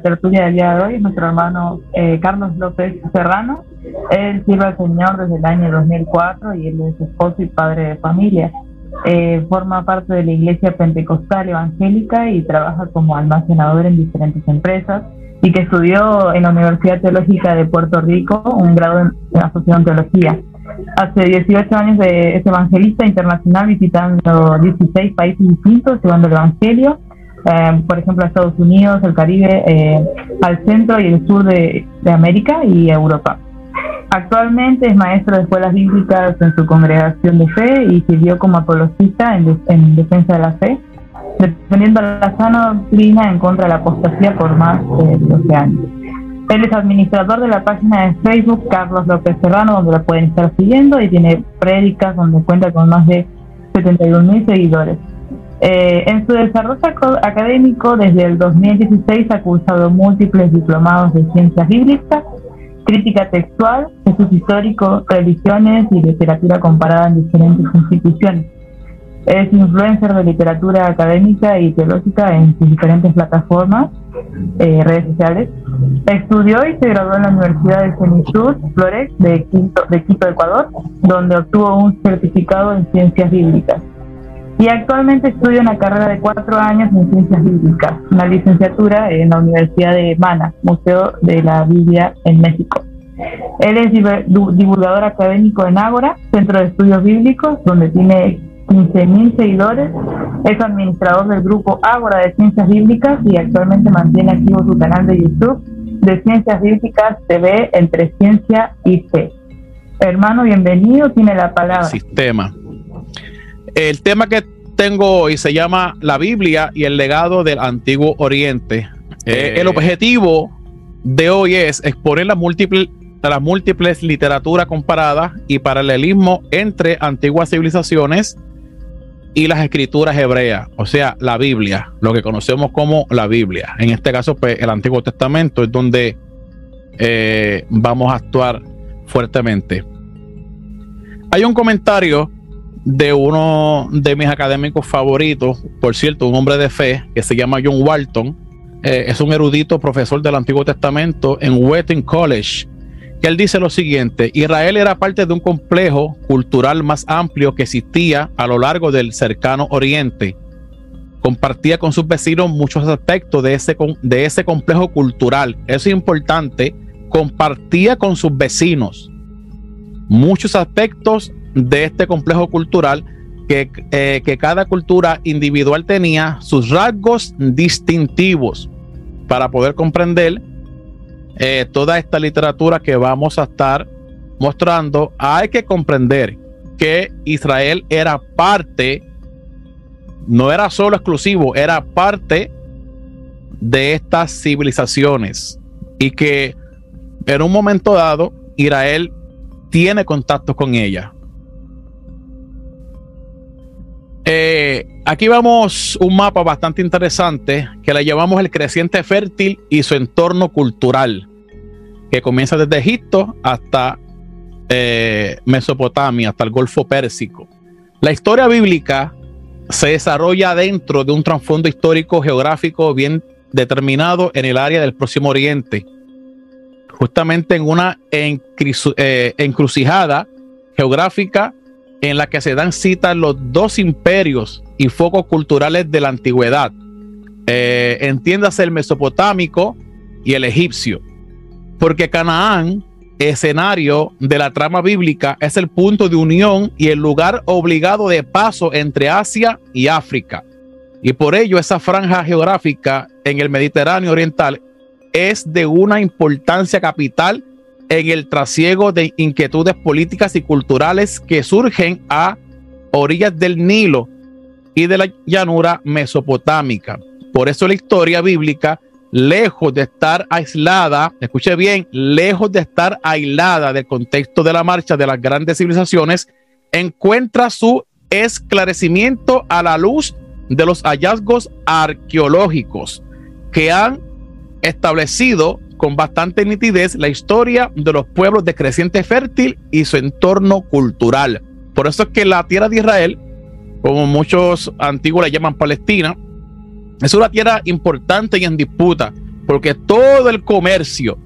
en la tertulia del día de hoy es nuestro hermano eh, Carlos López Serrano. Él sirve al Señor desde el año 2004 y él es esposo y padre de familia. Eh, forma parte de la Iglesia Pentecostal Evangélica y trabaja como almacenador en diferentes empresas y que estudió en la Universidad Teológica de Puerto Rico un grado en, asociación teología. Hace 18 años de, es evangelista internacional visitando 16 países distintos, llevando el Evangelio, eh, por ejemplo, a Estados Unidos, el Caribe, eh, al centro y el sur de, América y Europa. Actualmente es maestro de escuelas bíblicas en su congregación de fe y sirvió como apologista en, en defensa de la fe defendiendo la sana doctrina en contra de la apostasía por más de 12 años. Él es administrador de la página de Facebook Carlos López Serrano, donde lo pueden estar siguiendo y tiene prédicas donde cuenta con más de 71 mil seguidores. Eh, en su desarrollo académico, desde el 2016 ha cursado múltiples diplomados de ciencias bíblicas, crítica textual, Jesús histórico, religiones y literatura comparada en diferentes instituciones. Es influencer de literatura académica y teológica en sus diferentes plataformas, eh, redes sociales. Estudió y se graduó en la Universidad de Cenitud Flores de Quito, de Quito, Ecuador, donde obtuvo un certificado en ciencias bíblicas. Y actualmente estudia una carrera de cuatro años en ciencias bíblicas, una licenciatura en la Universidad de Mana, Museo de la Biblia en México. Él es divulgador académico en Ágora, Centro de Estudios Bíblicos, donde tiene 15.000 seguidores. Es administrador del grupo Ágora de Ciencias Bíblicas y actualmente mantiene activo su canal de YouTube de Ciencias Bíblicas TV entre Ciencia y Fe. Hermano, bienvenido, tiene la palabra. Sistema. El tema que tengo hoy se llama La Biblia y el legado del Antiguo Oriente. Eh, el objetivo de hoy es exponer las múltiples las múltiples literaturas comparadas y paralelismo entre antiguas civilizaciones y las escrituras hebreas, o sea, la Biblia, lo que conocemos como la Biblia. En este caso, pues el Antiguo Testamento es donde eh, vamos a actuar fuertemente. Hay un comentario de uno de mis académicos favoritos, por cierto, un hombre de fe que se llama John Walton. Eh, es un erudito profesor del Antiguo Testamento en Wheaton College que él dice lo siguiente, Israel era parte de un complejo cultural más amplio que existía a lo largo del cercano oriente. Compartía con sus vecinos muchos aspectos de ese, de ese complejo cultural. Eso es importante. Compartía con sus vecinos muchos aspectos de este complejo cultural que, eh, que cada cultura individual tenía sus rasgos distintivos para poder comprender eh, toda esta literatura que vamos a estar mostrando, hay que comprender que Israel era parte, no era solo exclusivo, era parte de estas civilizaciones y que en un momento dado Israel tiene contacto con ella. Eh, aquí vamos un mapa bastante interesante que le llamamos el creciente fértil y su entorno cultural que comienza desde Egipto hasta eh, Mesopotamia, hasta el Golfo Pérsico. La historia bíblica se desarrolla dentro de un trasfondo histórico geográfico bien determinado en el área del Próximo Oriente, justamente en una eh, encrucijada geográfica en la que se dan cita los dos imperios y focos culturales de la antigüedad. Eh, entiéndase el mesopotámico y el egipcio porque Canaán, escenario de la trama bíblica, es el punto de unión y el lugar obligado de paso entre Asia y África. Y por ello esa franja geográfica en el Mediterráneo Oriental es de una importancia capital en el trasiego de inquietudes políticas y culturales que surgen a orillas del Nilo y de la llanura mesopotámica. Por eso la historia bíblica lejos de estar aislada, escuche bien, lejos de estar aislada del contexto de la marcha de las grandes civilizaciones, encuentra su esclarecimiento a la luz de los hallazgos arqueológicos que han establecido con bastante nitidez la historia de los pueblos de creciente fértil y su entorno cultural. Por eso es que la tierra de Israel, como muchos antiguos la llaman Palestina, es una tierra importante y en disputa porque todo el comercio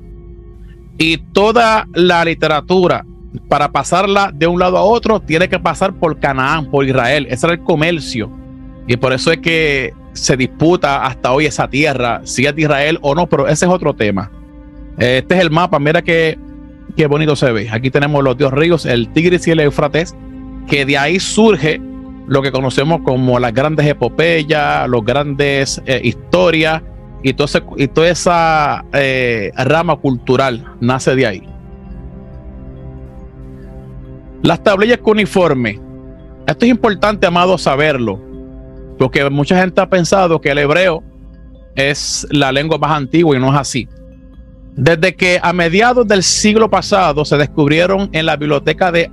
y toda la literatura para pasarla de un lado a otro tiene que pasar por Canaán, por Israel. Ese era el comercio. Y por eso es que se disputa hasta hoy esa tierra, si es de Israel o no, pero ese es otro tema. Este es el mapa, mira qué, qué bonito se ve. Aquí tenemos los dos ríos, el Tigris y el Éufrates, que de ahí surge lo que conocemos como las grandes epopeyas, los grandes eh, historias y toda esa eh, rama cultural nace de ahí. Las tablillas cuneiformes. Esto es importante, amado, saberlo, porque mucha gente ha pensado que el hebreo es la lengua más antigua y no es así. Desde que a mediados del siglo pasado se descubrieron en la biblioteca de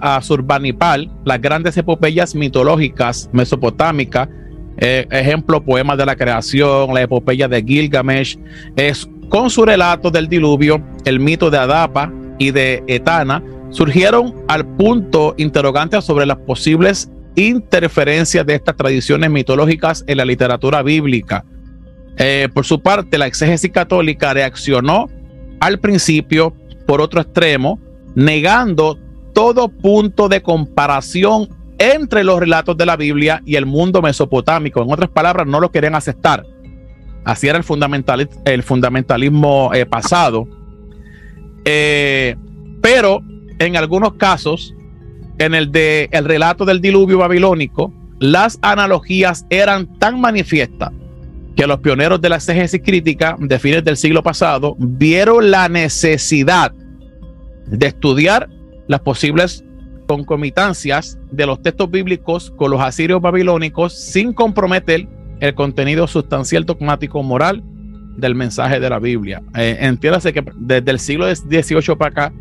Asurbanipal las grandes epopeyas mitológicas mesopotámicas, eh, ejemplo, poemas de la creación, la epopeya de Gilgamesh, es, con su relato del diluvio, el mito de Adapa y de Etana, surgieron al punto interrogantes sobre las posibles interferencias de estas tradiciones mitológicas en la literatura bíblica eh, por su parte, la exégesis católica reaccionó al principio por otro extremo, negando todo punto de comparación entre los relatos de la Biblia y el mundo mesopotámico. En otras palabras, no lo querían aceptar. Así era el, fundamentalismo eh, pasado. Eh, pero en algunos casos, en el de el relato del diluvio babilónico, las analogías eran tan manifiestas que los pioneros de la exégesis crítica de fines del siglo pasado vieron la necesidad de estudiar las posibles concomitancias de los textos bíblicos con los asirios babilónicos sin comprometer el contenido sustancial dogmático moral del mensaje de la Biblia. Eh, entiéndase que desde el siglo XVIII para acá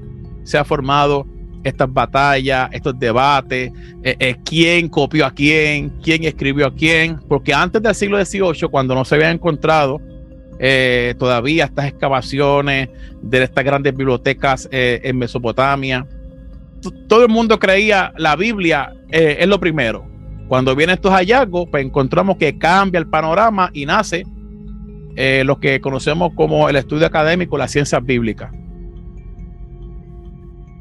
se ha formado estas batallas, estos debates, eh, eh, quién copió a quién, quién escribió a quién, porque antes del siglo XVIII, cuando no se había encontrado eh, todavía estas excavaciones de estas grandes bibliotecas en Mesopotamia, todo el mundo creía la Biblia es lo primero. Cuando vienen estos hallazgos, pues encontramos que cambia el panorama y nace lo que conocemos como el estudio académico, las ciencias bíblicas.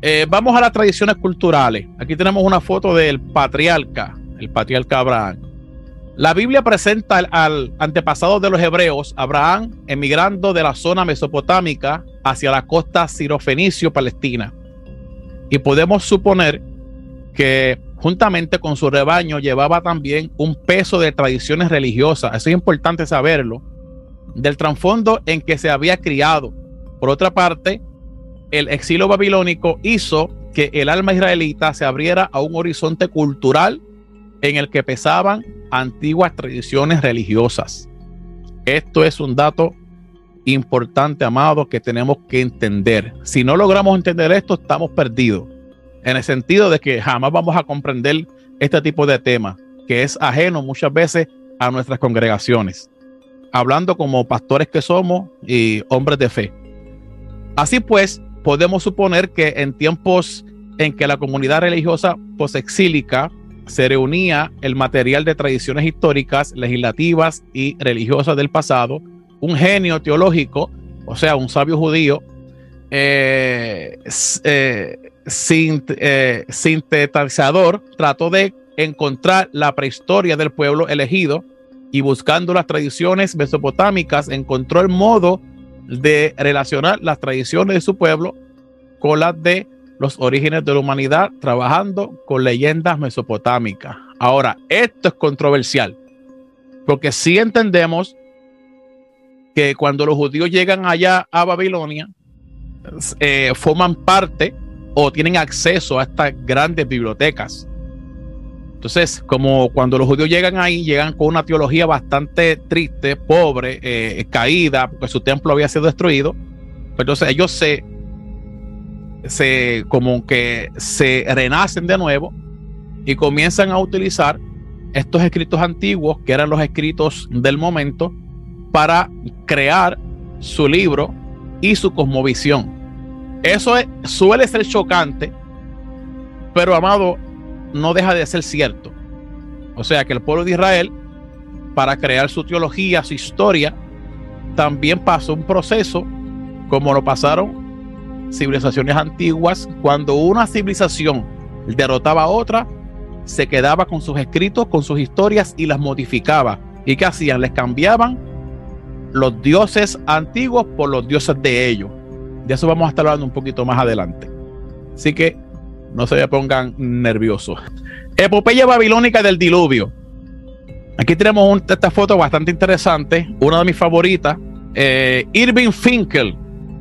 Eh, vamos a las tradiciones culturales. Aquí tenemos una foto del patriarca, el patriarca Abraham. La Biblia presenta al, antepasado de los hebreos, Abraham, emigrando de la zona mesopotámica hacia la costa sirofenicio-palestina. Y podemos suponer que juntamente con su rebaño llevaba también un peso de tradiciones religiosas. Eso es importante saberlo. Del trasfondo en que se había criado. Por otra parte, el exilio babilónico hizo que el alma israelita se abriera a un horizonte cultural en el que pesaban antiguas tradiciones religiosas. Esto es un dato importante, amado, que tenemos que entender. Si no logramos entender esto, estamos perdidos. En el sentido de que jamás vamos a comprender este tipo de tema, que es ajeno muchas veces a nuestras congregaciones. Hablando como pastores que somos y hombres de fe. Así pues, podemos suponer que en tiempos en que la comunidad religiosa posexílica se reunía el material de tradiciones históricas, legislativas y religiosas del pasado, un genio teológico, o sea, un sabio judío, eh, eh, eh, sintetizador, trató de encontrar la prehistoria del pueblo elegido y buscando las tradiciones mesopotámicas encontró el modo de relacionar las tradiciones de su pueblo con las de los orígenes de la humanidad, trabajando con leyendas mesopotámicas. Ahora, esto es controversial, porque si entendemos que cuando los judíos llegan allá a Babilonia, eh, forman parte o tienen acceso a estas grandes bibliotecas. Entonces, como cuando los judíos llegan ahí, llegan con una teología bastante triste, pobre, eh, caída, porque su templo había sido destruido. Pues entonces ellos se, se como que se renacen de nuevo y comienzan a utilizar estos escritos antiguos, que eran los escritos del momento, para crear su libro y su cosmovisión. Eso suele ser chocante, pero amado, no deja de ser cierto. O sea que el pueblo de Israel, para crear su teología, su historia, también pasó un proceso como lo pasaron civilizaciones antiguas, cuando una civilización derrotaba a otra, se quedaba con sus escritos, con sus historias y las modificaba. ¿Y qué hacían? Les cambiaban los dioses antiguos por los dioses de ellos. De eso vamos a estar hablando un poquito más adelante. Así que no se pongan nerviosos. Epopeya babilónica del diluvio. Aquí tenemos esta foto bastante interesante, una de mis favoritas. Eh, Irving Finkel,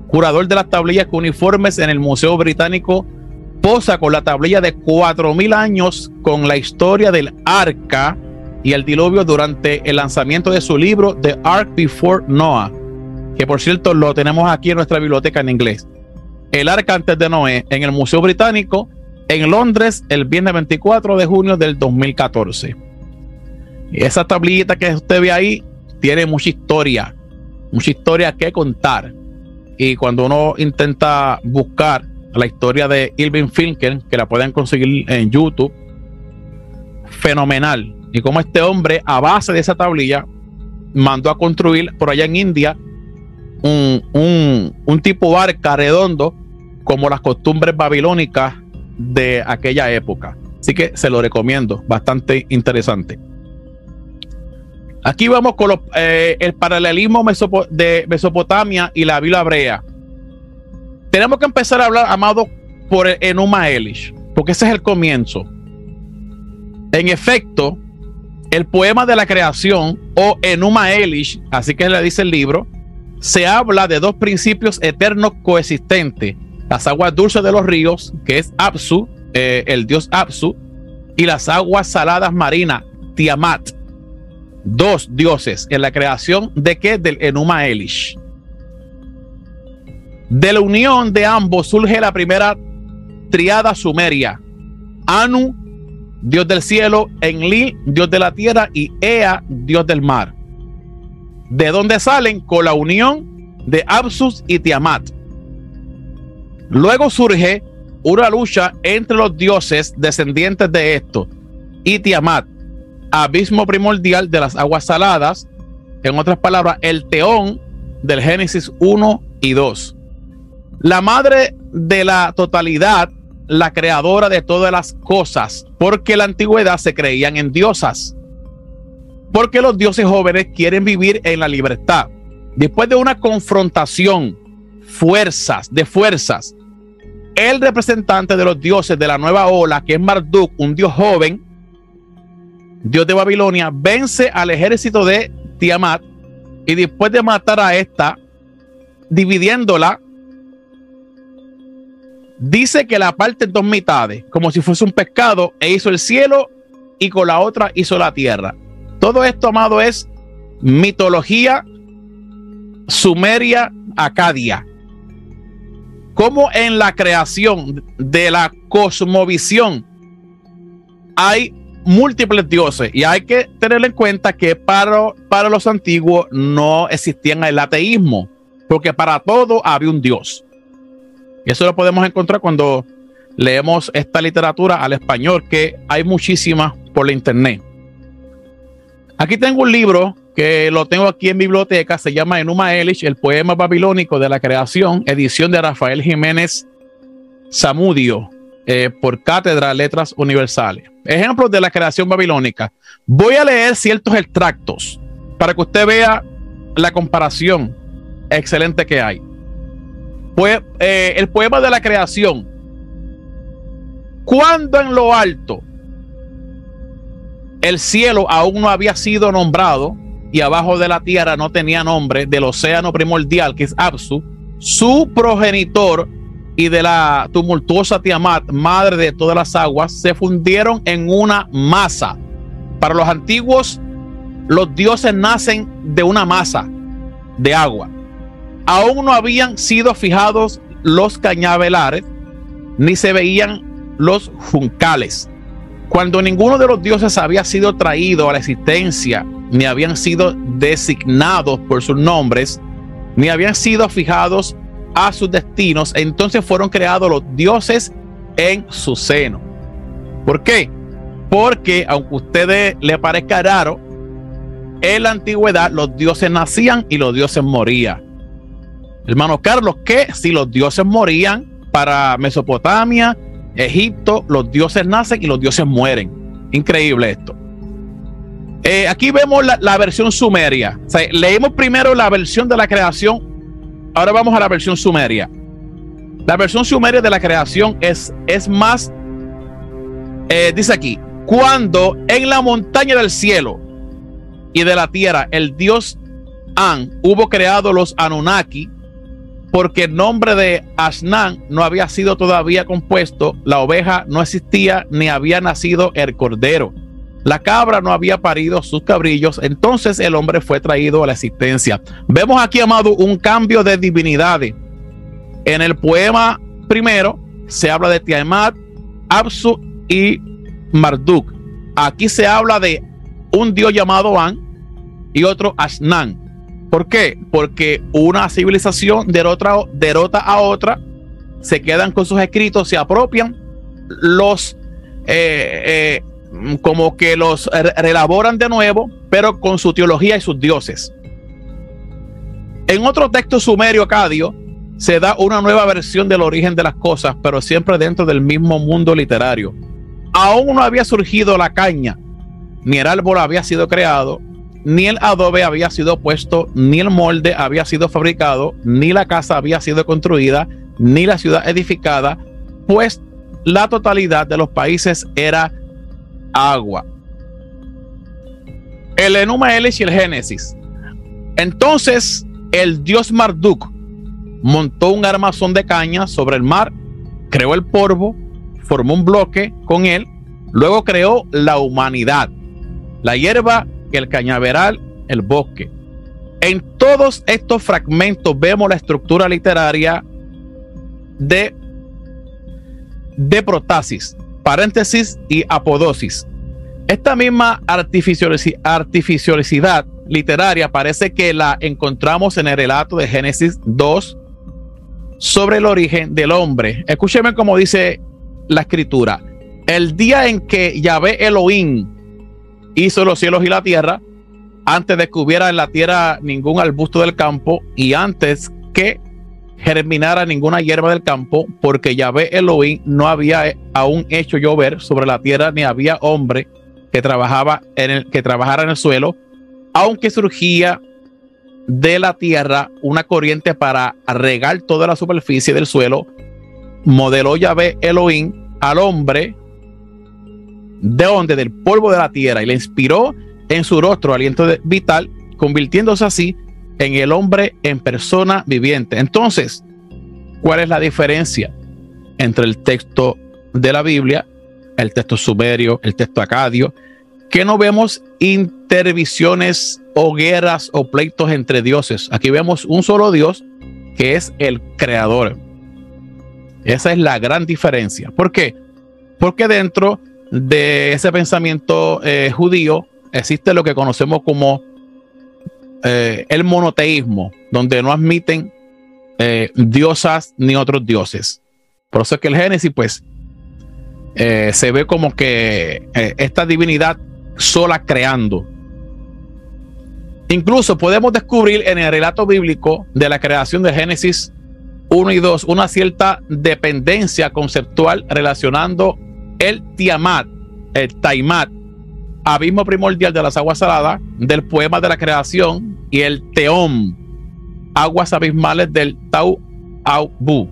curador de las tablillas con uniformes en el Museo Británico, posa con la tablilla de 4.000 años con la historia del arca y el diluvio durante el lanzamiento de su libro The Ark Before Noah, que por cierto lo tenemos aquí en nuestra biblioteca en inglés. El arca antes de Noé en el Museo Británico en Londres el viernes 24 de junio del 2014. Esa tablita que usted ve ahí tiene mucha historia, mucha historia que contar. Y cuando uno intenta buscar la historia de Irving Finkel, que la pueden conseguir en YouTube, fenomenal. Y como este hombre, a base de esa tablilla, mandó a construir por allá en India un, un, un tipo barca redondo, como las costumbres babilónicas de aquella época. Así que se lo recomiendo, bastante interesante. Aquí vamos con eh, el paralelismo de Mesopotamia y la Biblia hebrea. Tenemos que empezar a hablar, amado, por Enuma Elish, porque ese es el comienzo. En efecto, el poema de la creación o Enuma Elish, así que le dice el libro, se habla de dos principios eternos coexistentes las aguas dulces de los ríos, que es Apsu, eh, el dios Apsu, y las aguas saladas marinas, Tiamat. Dos dioses en la creación de qué? Del Enuma Elish. De la unión de ambos surge la primera triada sumeria. Anu, dios del cielo, Enlil, dios de la tierra, y Ea, dios del mar. ¿De dónde salen? Con la unión de Apsus y Tiamat. Luego surge una lucha entre los dioses descendientes de esto y Tiamat, abismo primordial de las aguas saladas, en otras palabras, el teón del Génesis 1 y 2. La madre de la totalidad, la creadora de todas las cosas, porque en la antigüedad se creían en diosas. Porque los dioses jóvenes quieren vivir en la libertad. Después de una confrontación, fuerzas, de fuerzas, el representante de los dioses de la nueva ola, que es Marduk, un dios joven, dios de Babilonia, vence al ejército de Tiamat y después de matar a esta, dividiéndola, dice que la parte en dos mitades, como si fuese un pescado, e hizo el cielo y con la otra hizo la tierra. Todo esto, amado, es mitología sumeria acadia como en la creación de la cosmovisión hay múltiples dioses y hay que tener en cuenta que para, para los antiguos no existían el ateísmo, porque para todo había un dios. Y eso lo podemos encontrar cuando leemos esta literatura al español, que hay muchísimas por la internet. Aquí tengo un libro que lo tengo aquí en biblioteca, se llama Enuma Elish, el poema babilónico de la creación, edición de Rafael Jiménez Zamudio, eh, por Cátedra Letras Universales. Ejemplos de la creación babilónica. Voy a leer ciertos extractos para que usted vea la comparación excelente que hay. Pues, eh, el poema de la creación. Cuando en lo alto el cielo aún no había sido nombrado, y abajo de la tierra no tenía nombre del océano primordial que es Absu, su progenitor y de la tumultuosa Tiamat, madre de todas las aguas, se fundieron en una masa. Para los antiguos, los dioses nacen de una masa de agua. Aún no habían sido fijados los cañavelares, ni se veían los juncales. Cuando ninguno de los dioses había sido traído a la existencia ni habían sido designados por sus nombres, ni habían sido fijados a sus destinos, entonces fueron creados los dioses en su seno. ¿Por qué? Porque aunque a ustedes le parezca raro, en la antigüedad los dioses nacían y los dioses morían. Hermano Carlos, que si los dioses morían para Mesopotamia, Egipto, los dioses nacen y los dioses mueren. Increíble esto. Eh, aquí vemos la, versión sumeria. leímos primero la versión de la creación. Ahora vamos a la versión sumeria. La versión sumeria de la creación es, es más, eh, dice aquí, cuando en la montaña del cielo y de la tierra el dios An hubo creado los Anunnaki, porque el nombre de Asnan no había sido todavía compuesto, la oveja no existía ni había nacido el cordero. La cabra no había parido sus cabrillos, entonces el hombre fue traído a la existencia. Vemos aquí, amado, un cambio de divinidades. En el poema primero se habla de Tiamat, Absu y Marduk. Aquí se habla de un dios llamado An y otro Asnan. ¿Por qué? Porque una civilización derrota, derrota a otra, se quedan con sus escritos, se apropian, los eh, eh, como que los relaboran de nuevo, pero con su teología y sus dioses. En otro texto sumerio acadio se da una nueva versión del origen de las cosas, pero siempre dentro del mismo mundo literario. Aún no había surgido la caña, ni el árbol había sido creado, ni el adobe había sido puesto, ni el molde había sido fabricado, ni la casa había sido construida, ni la ciudad edificada, pues la totalidad de los países era agua. El Enuma Elish y el Génesis. Entonces el dios Marduk montó un armazón de caña sobre el mar, creó el polvo, formó un bloque con él, luego creó la humanidad, la hierba, el cañaveral, el bosque. En todos estos fragmentos vemos la estructura literaria de, de protasis, paréntesis y apodosis. Esta misma artificiosidad literaria parece que la encontramos en el relato de Génesis 2 sobre el origen del hombre. Escúcheme como dice la escritura. El día en que Yahvé Elohim hizo los cielos y la tierra, antes de que hubiera en la tierra ningún arbusto del campo y antes que germinara ninguna hierba del campo, porque Yahvé Elohim no había aún hecho llover sobre la tierra, ni había hombre que trabajaba en el que trabajara en el suelo, aunque surgía de la tierra una corriente para regar toda la superficie del suelo, modeló Yahvé Elohim al hombre de donde del polvo de la tierra y le inspiró en su rostro aliento vital, convirtiéndose así en el hombre en persona viviente. Entonces, ¿cuál es la diferencia entre el texto de la Biblia, el texto sumerio, el texto acadio, que no vemos intervisiones o guerras o pleitos entre dioses? Aquí vemos un solo Dios que es el creador. Esa es la gran diferencia. ¿Por qué? Porque dentro de ese pensamiento eh, judío existe lo que conocemos como eh, el monoteísmo, donde no admiten eh, diosas ni otros dioses. Por eso es que el Génesis, pues, eh, se ve como que esta divinidad sola creando. Incluso podemos descubrir en el relato bíblico de la creación de Génesis 1 y 2 una cierta dependencia conceptual relacionando el Tiamat, el Taimat, abismo primordial de las aguas saladas, del poema de la creación y el Teom, aguas abismales del Tau Bu,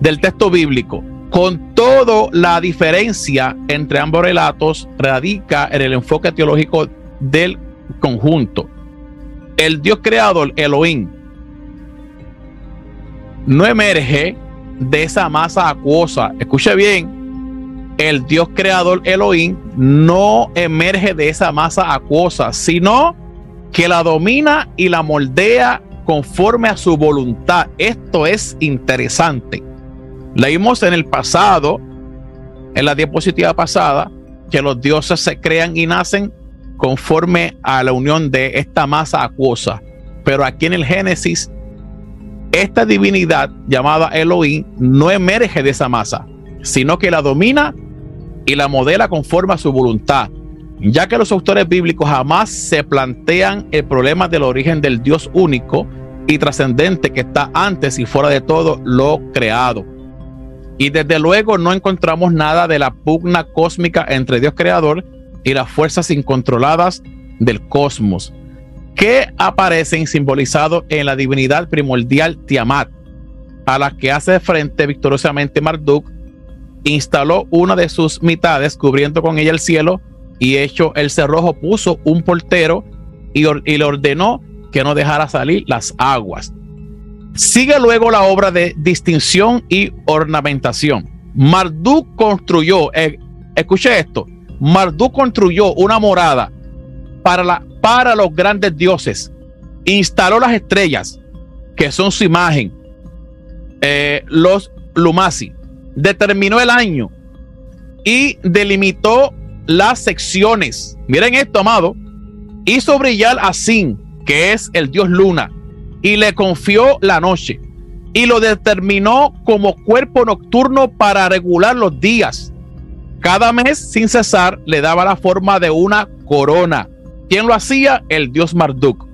del texto bíblico. Con todo, la diferencia entre ambos relatos radica en el enfoque teológico del conjunto. El Dios creador, Elohim, no emerge de esa masa acuosa. Escuche bien, el Dios creador Elohim no emerge de esa masa acuosa, sino que la domina y la moldea conforme a su voluntad. Esto es interesante. Leímos en el pasado, en la diapositiva pasada, que los dioses se crean y nacen conforme a la unión de esta masa acuosa. Pero aquí en el Génesis, esta divinidad llamada Elohim no emerge de esa masa, sino que la domina y la modela conforme a su voluntad. ya que los autores bíblicos jamás se plantean el problema del origen del Dios único y trascendente que está antes y fuera de todo lo creado. Y desde luego no encontramos nada de la pugna cósmica entre Dios creador y las fuerzas incontroladas del cosmos, que aparecen simbolizados en la divinidad primordial Tiamat, a la que hace frente victoriosamente Marduk, instaló una de sus mitades cubriendo con ella el cielo y hecho el cerrojo puso un portero y, y le ordenó que no dejara salir las aguas. Sigue luego la obra de distinción y ornamentación. Marduk construyó, eh, escuche esto, Marduk construyó una morada para, la, para los grandes dioses, instaló las estrellas, que son su imagen, eh, los Lumasi, determinó el año y delimitó las secciones. Miren esto, amado. Hizo brillar a Sin, que es el dios luna, y le confió la noche. Y lo determinó como cuerpo nocturno para regular los días. Cada mes, sin cesar, le daba la forma de una corona. ¿Quién lo hacía? El dios Marduk.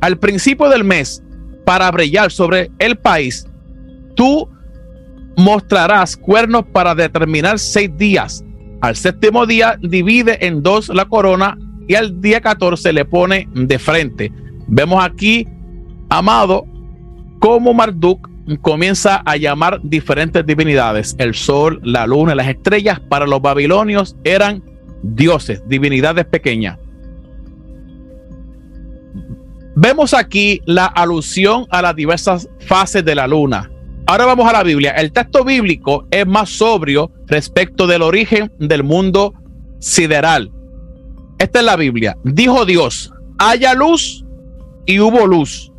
Al principio del mes, para brillar sobre el país, tú mostrarás cuernos para determinar seis días. Al séptimo día divide en dos la corona y al día 14 le pone de frente. Vemos aquí, amado, como Marduk comienza a llamar diferentes divinidades. El sol, la luna, las estrellas para los babilonios eran dioses, divinidades pequeñas. Vemos aquí la alusión a las diversas fases de la luna. Ahora vamos a la Biblia. El texto bíblico es más sobrio respecto del origen del mundo sideral. Esta es la Biblia. Dijo Dios, haya luz y hubo luz.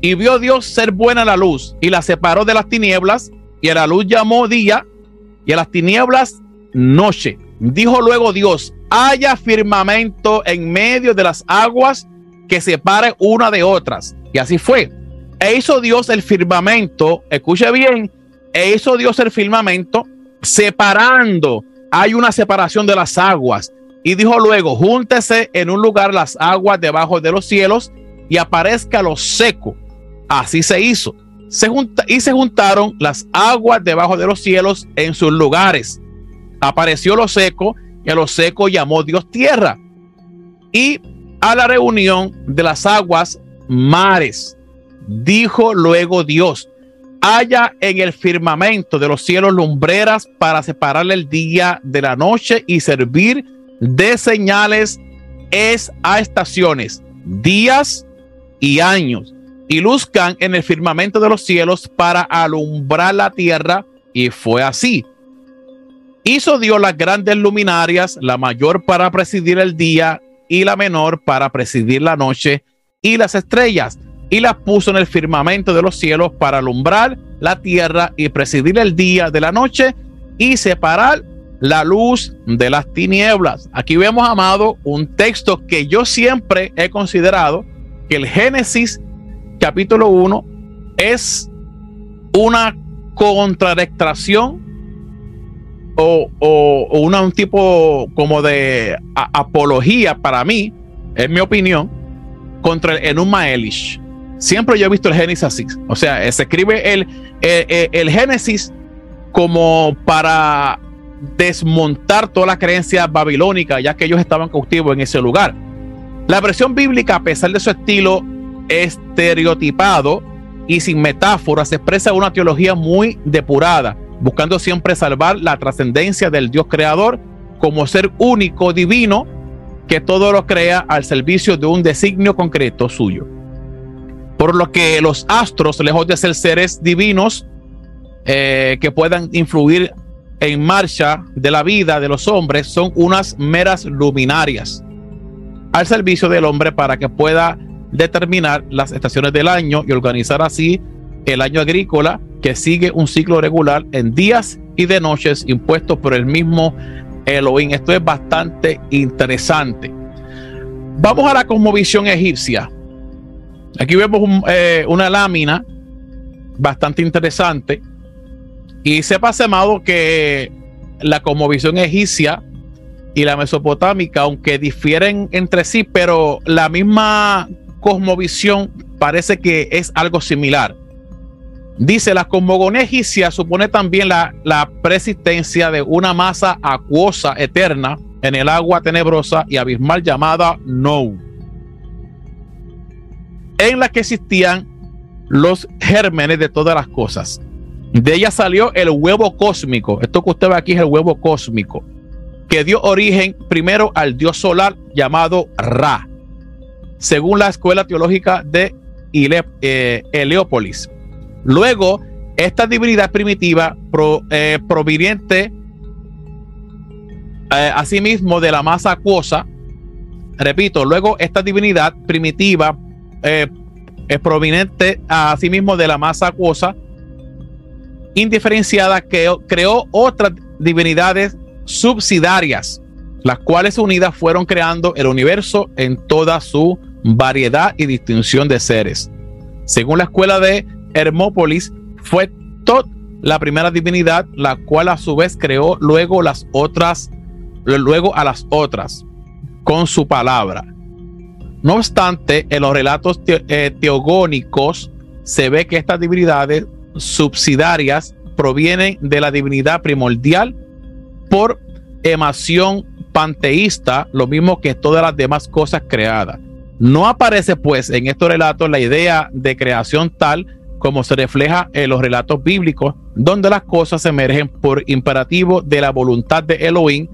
Y vio Dios ser buena la luz y la separó de las tinieblas y a la luz llamó día y a las tinieblas noche. Dijo luego Dios, haya firmamento en medio de las aguas que separe una de otras. Y así fue. E hizo Dios el firmamento, escuche bien, e hizo Dios el firmamento separando. Hay una separación de las aguas. Y dijo luego, júntese en un lugar las aguas debajo de los cielos y aparezca lo seco. Así se hizo. Se junta, y se juntaron las aguas debajo de los cielos en sus lugares. Apareció lo seco y lo seco llamó Dios tierra. Y a la reunión de las aguas mares. Dijo luego Dios, haya en el firmamento de los cielos lumbreras para separar el día de la noche y servir de señales es a estaciones, días y años, y luzcan en el firmamento de los cielos para alumbrar la tierra, y fue así. Hizo Dios las grandes luminarias, la mayor para presidir el día y la menor para presidir la noche, y las estrellas y las puso en el firmamento de los cielos para alumbrar la tierra y presidir el día de la noche y separar la luz de las tinieblas. Aquí vemos, amado, un texto que yo siempre he considerado que el Génesis capítulo 1 es una contradictación o, o, una, un tipo como de apología para mí, en mi opinión, contra el Enuma Elish. Siempre yo he visto el Génesis así. O sea, eh, se escribe el, eh, eh, el, Génesis como para desmontar toda la creencia babilónica, ya que ellos estaban cautivos en ese lugar. La versión bíblica, a pesar de su estilo estereotipado y sin metáforas, expresa una teología muy depurada, buscando siempre salvar la trascendencia del Dios creador como ser único, divino, que todo lo crea al servicio de un designio concreto suyo. Por lo que los astros, lejos de ser seres divinos eh, que puedan influir en marcha de la vida de los hombres, son unas meras luminarias al servicio del hombre para que pueda determinar las estaciones del año y organizar así el año agrícola que sigue un ciclo regular en días y de noches impuestos por el mismo Elohim. Esto es bastante interesante. Vamos a la cosmovisión egipcia. Aquí vemos eh, una lámina bastante interesante. Y sepa, amado, que la cosmovisión egipcia y la mesopotámica, aunque difieren entre sí, pero la misma cosmovisión parece que es algo similar. Dice, la cosmogonía egipcia supone también la, la persistencia de una masa acuosa eterna en el agua tenebrosa y abismal llamada Nou, en la que existían los gérmenes de todas las cosas. De ella salió el huevo cósmico. Esto que usted ve aquí es el huevo cósmico, que dio origen primero al dios solar llamado Ra, según la escuela teológica de eh, Heliópolis. Luego, esta divinidad primitiva eh, proveniente eh, asimismo de la masa acuosa, repito, luego esta divinidad primitiva es proveniente asimismo de la masa acuosa, indiferenciada, que creó otras divinidades subsidiarias, las cuales unidas fueron creando el universo en toda su variedad y distinción de seres. Según la escuela de Hermópolis, fue Tot la primera divinidad, la cual a su vez creó luego las otras, luego a las otras, con su palabra. No obstante, en los relatos eh, teogónicos se ve que estas divinidades subsidiarias provienen de la divinidad primordial por emación panteísta, lo mismo que todas las demás cosas creadas. No aparece pues en estos relatos la idea de creación tal como se refleja en los relatos bíblicos, donde las cosas emergen por imperativo de la voluntad de Elohim,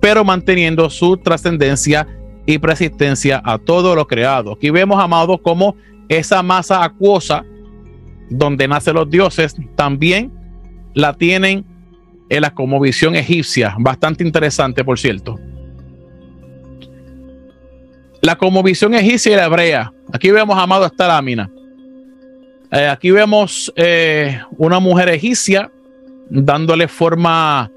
pero manteniendo su trascendencia y persistencia a todo lo creado. Aquí vemos, amados, como esa masa acuosa donde nacen los dioses también la tienen en la visión egipcia, bastante interesante, por cierto. La visión egipcia y la hebrea. Aquí vemos, amado, esta lámina. Eh, aquí vemos eh, una mujer egipcia dándole forma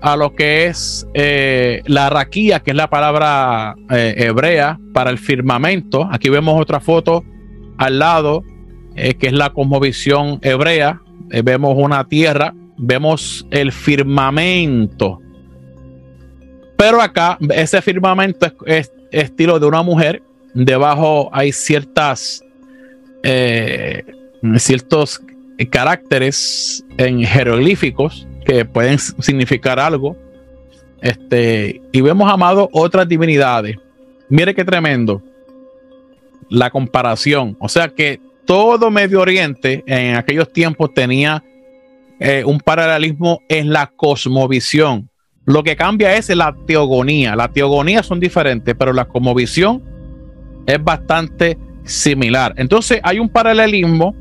a lo que es eh, la raquía, que es la palabra hebrea para el firmamento. Aquí vemos otra foto al lado, que es la cosmovisión hebrea. vemos una tierra, vemos el firmamento. Pero acá ese firmamento es estilo de una mujer. Debajo hay ciertas eh, ciertos caracteres en jeroglíficos que pueden significar algo. Este, y vemos, amado, otras divinidades. Mire qué tremendo la comparación. O sea que todo Medio Oriente en aquellos tiempos tenía eh, un paralelismo en la cosmovisión. Lo que cambia es la teogonía. Las teogonías son diferentes, pero la cosmovisión es bastante similar. Entonces hay un paralelismo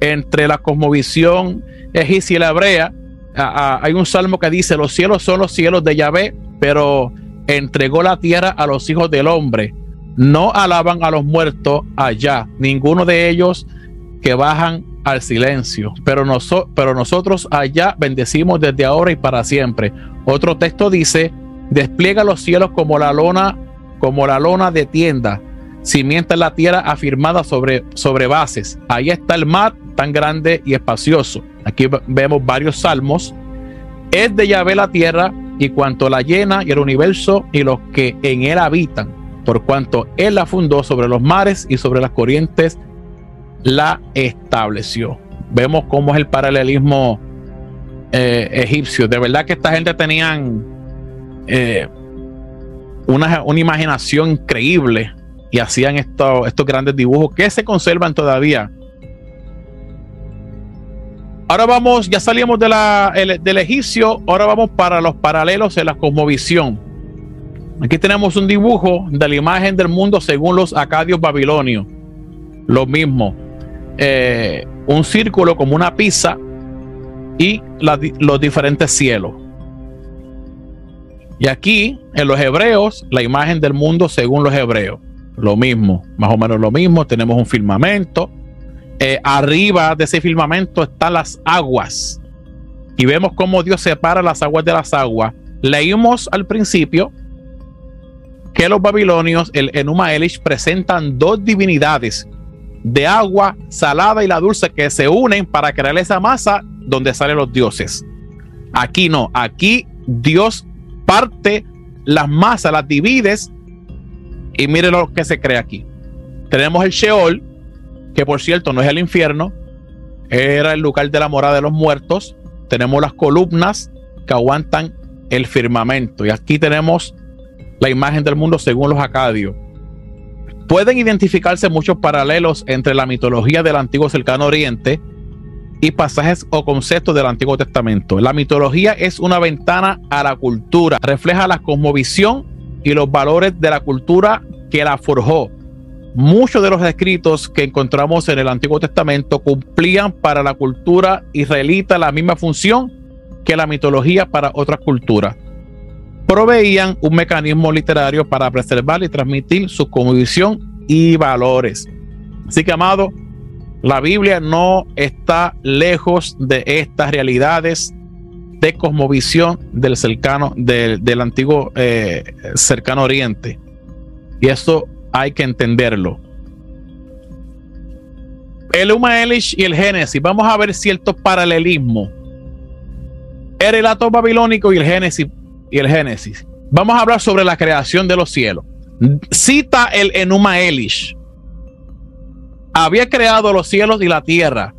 entre la cosmovisión egipcia y la hebrea. Hay un salmo que dice, los cielos son los cielos de Yahvé, pero entregó la tierra a los hijos del hombre. No alaban a los muertos allá, ninguno de ellos que bajan al silencio, pero, pero nosotros allá bendecimos desde ahora y para siempre. Otro texto dice, despliega los cielos como la lona, como la lona de tienda, cimienta la tierra afirmada sobre, sobre bases. Ahí está el mar tan grande y espacioso. Aquí vemos varios salmos. Es de Yahvé la tierra y cuanto la llena y el universo y los que en él habitan, por cuanto él la fundó sobre los mares y sobre las corrientes la estableció. Vemos cómo es el paralelismo eh, egipcio. De verdad que esta gente tenían eh, una, una, imaginación increíble y hacían estos grandes dibujos que se conservan todavía. Ahora vamos, ya la, del egipcio, ahora vamos para los paralelos en la cosmovisión. Aquí tenemos un dibujo de la imagen del mundo según los acadios babilonios. Lo mismo. Eh, un círculo como una pizza y los diferentes cielos. Y aquí, en los hebreos, la imagen del mundo según los hebreos. Lo mismo, más o menos lo mismo. Tenemos un firmamento. Eh, arriba de ese firmamento están las aguas. Y vemos cómo Dios separa las aguas de las aguas. Leímos al principio que los babilonios, el Enuma Elish, presentan dos divinidades de agua salada y la dulce que se unen para crear esa masa donde salen los dioses. Aquí no, aquí Dios parte las masas, las divides y mire lo que se crea aquí. Tenemos el Sheol, que por cierto no es el infierno, era el lugar de la morada de los muertos. Tenemos las columnas que aguantan el firmamento. Y aquí tenemos la imagen del mundo según los acadios. Pueden identificarse muchos paralelos entre la mitología del antiguo cercano oriente y pasajes o conceptos del Antiguo Testamento. La mitología es una ventana a la cultura, refleja la cosmovisión y los valores de la cultura que la forjó. Muchos de los escritos que encontramos en el Antiguo Testamento cumplían para la cultura israelita la misma función que la mitología para otras culturas. Proveían un mecanismo literario para preservar y transmitir su cosmovisión y valores. Así que, amado, la Biblia no está lejos de estas realidades de cosmovisión del cercano, del, antiguo eh, cercano oriente. Y eso hay que entenderlo. El Uma Elish y el Génesis, vamos a ver ciertos paralelismos. El relato babilónico y el Génesis y el Génesis. Vamos a hablar sobre la creación de los cielos. Cita el Enuma Elish. Había creado los cielos y la tierra.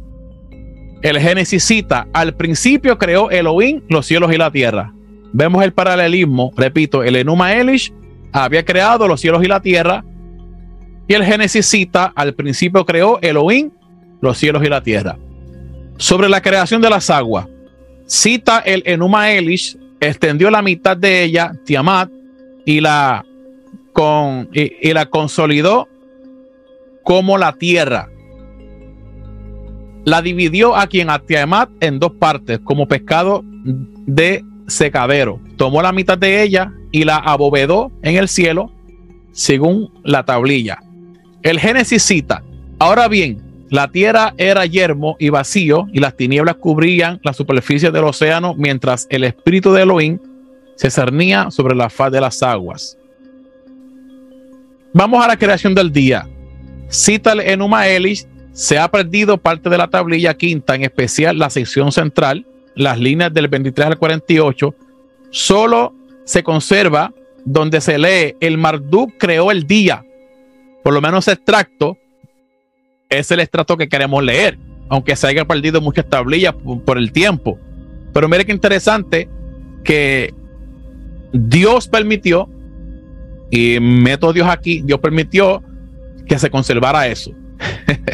El Génesis cita, al principio creó Elohim los cielos y la tierra. Vemos el paralelismo, repito, el Enuma Elish había creado los cielos y la tierra y el Génesis cita, al principio creó Elohim los cielos y la tierra. Sobre la creación de las aguas, cita el Enuma Elish, extendió la mitad de ella, Tiamat, y la, con, y, la consolidó como la tierra. La dividió aquí en Tiamat en dos partes, como pescado de secadero. Tomó la mitad de ella y la abovedó en el cielo, según la tablilla. El Génesis cita, ahora bien, la tierra era yermo y vacío y las tinieblas cubrían la superficie del océano mientras el espíritu de Elohim se cernía sobre la faz de las aguas. Vamos a la creación del día. Cita el Enuma Elish, se ha perdido parte de la tablilla quinta, en especial la sección central, las líneas del 23 al 48. Solo se conserva donde se lee el Marduk creó el día por lo menos extracto es el extracto que queremos leer, aunque se haya perdido muchas tablillas por, el tiempo. Pero mire qué interesante que Dios permitió, y meto Dios aquí, Dios permitió que se conservara eso.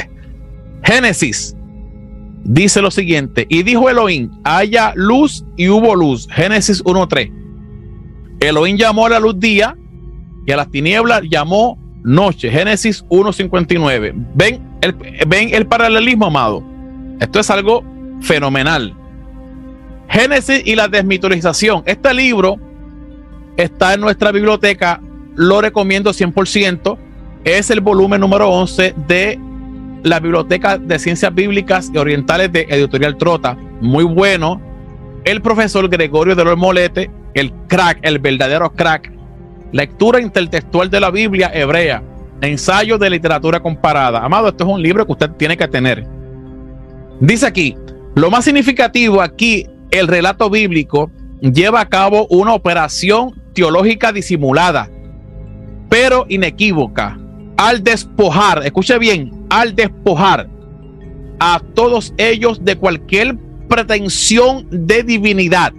Génesis dice lo siguiente, y dijo Elohim, haya luz y hubo luz. Génesis 1.3. Elohim llamó a la luz día y a las tinieblas llamó noche. Génesis 1.59. ¿Ven el, ¿Ven el paralelismo, amado? Esto es algo fenomenal. Génesis y la desmitologización. Este libro está en nuestra biblioteca. Lo recomiendo 100%. Es el volumen número 11 de la Biblioteca de Ciencias Bíblicas y Orientales de Editorial Trota. Muy bueno. El profesor Gregorio de los Molete, el crack, el verdadero crack Lectura intertextual de la Biblia hebrea. Ensayo de literatura comparada. Amado, esto es un libro que usted tiene que tener. Dice aquí, lo más significativo aquí, el relato bíblico lleva a cabo una operación teológica disimulada, pero inequívoca, al despojar, escuche bien, al despojar a todos ellos de cualquier pretensión de divinidad.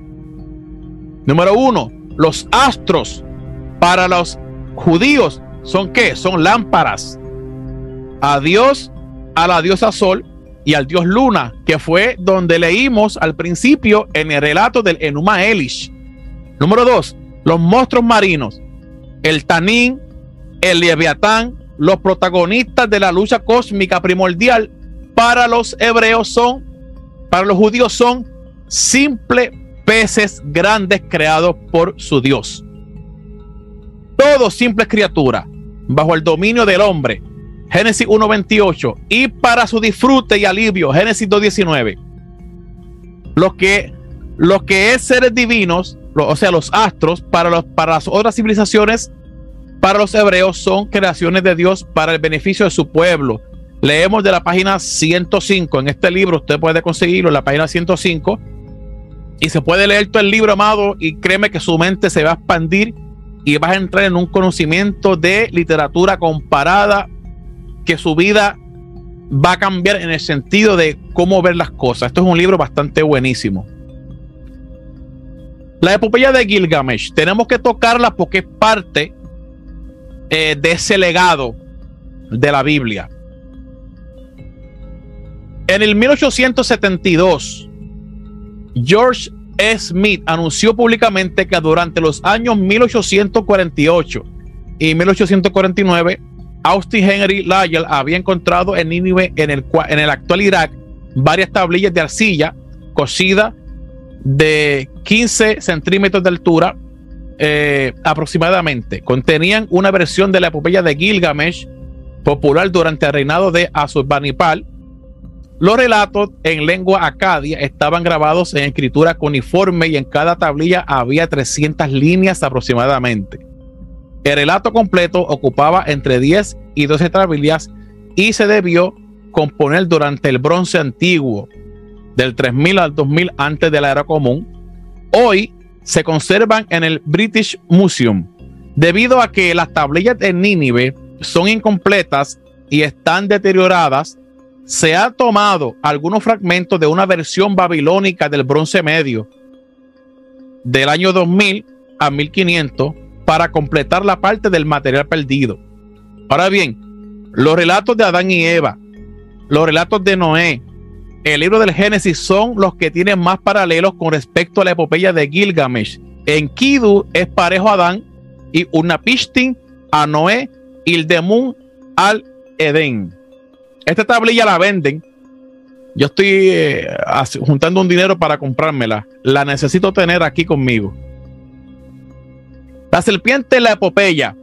Número uno, los astros para los judíos son qué? Son lámparas. A Dios, a la diosa Sol y al dios Luna, que fue donde leímos al principio en el relato del Enuma Elish. Número dos, los monstruos marinos, el Tanín, el Leviatán, los protagonistas de la lucha cósmica primordial para los hebreos son, para los judíos son simples peces grandes creados por su Dios todos simples criaturas, bajo el dominio del hombre. Génesis 1.28. Y para su disfrute y alivio, Génesis 2.19. Los que, que es seres divinos, o sea, los astros, para, los, para las otras civilizaciones, para los hebreos, son creaciones de Dios para el beneficio de su pueblo. Leemos de la página 105. En este libro usted puede conseguirlo en la página 105. Y se puede leer todo el libro, amado, y créeme que su mente se va a expandir y vas a entrar en un conocimiento de literatura comparada que su vida va a cambiar en el sentido de cómo ver las cosas. Esto es un libro bastante buenísimo. La epopeya de Gilgamesh, tenemos que tocarla porque es parte eh, de ese legado de la Biblia. En el 1872, George Smith anunció públicamente que durante los años 1848 y 1849, Austin Henry Lyell había encontrado en Nínive, en el, en el actual Irak, varias tablillas de arcilla cocidas de 15 centímetros de altura eh, aproximadamente. Contenían una versión de la epopeya de Gilgamesh, popular durante el reinado de Asurbanipal. Los relatos en lengua acadia estaban grabados en escritura cuneiforme y en cada tablilla había 300 líneas aproximadamente. El relato completo ocupaba entre 10 y 12 tablillas y se debió componer durante el bronce antiguo, del 3000 al 2000 antes de la era común. Hoy se conservan en el British Museum debido a que las tablillas de Nínive son incompletas y están deterioradas. Se ha tomado algunos fragmentos de una versión babilónica del bronce medio del año 2000 a 1500 para completar la parte del material perdido. Ahora bien, los relatos de Adán y Eva, los relatos de Noé, el libro del Génesis son los que tienen más paralelos con respecto a la epopeya de Gilgamesh. En Kidu es parejo a Adán y Unapishtin a Noé y el Demun al Edén. Esta tablilla la venden. Yo estoy eh, juntando un dinero para comprármela. La necesito tener aquí conmigo. La serpiente en la epopeya.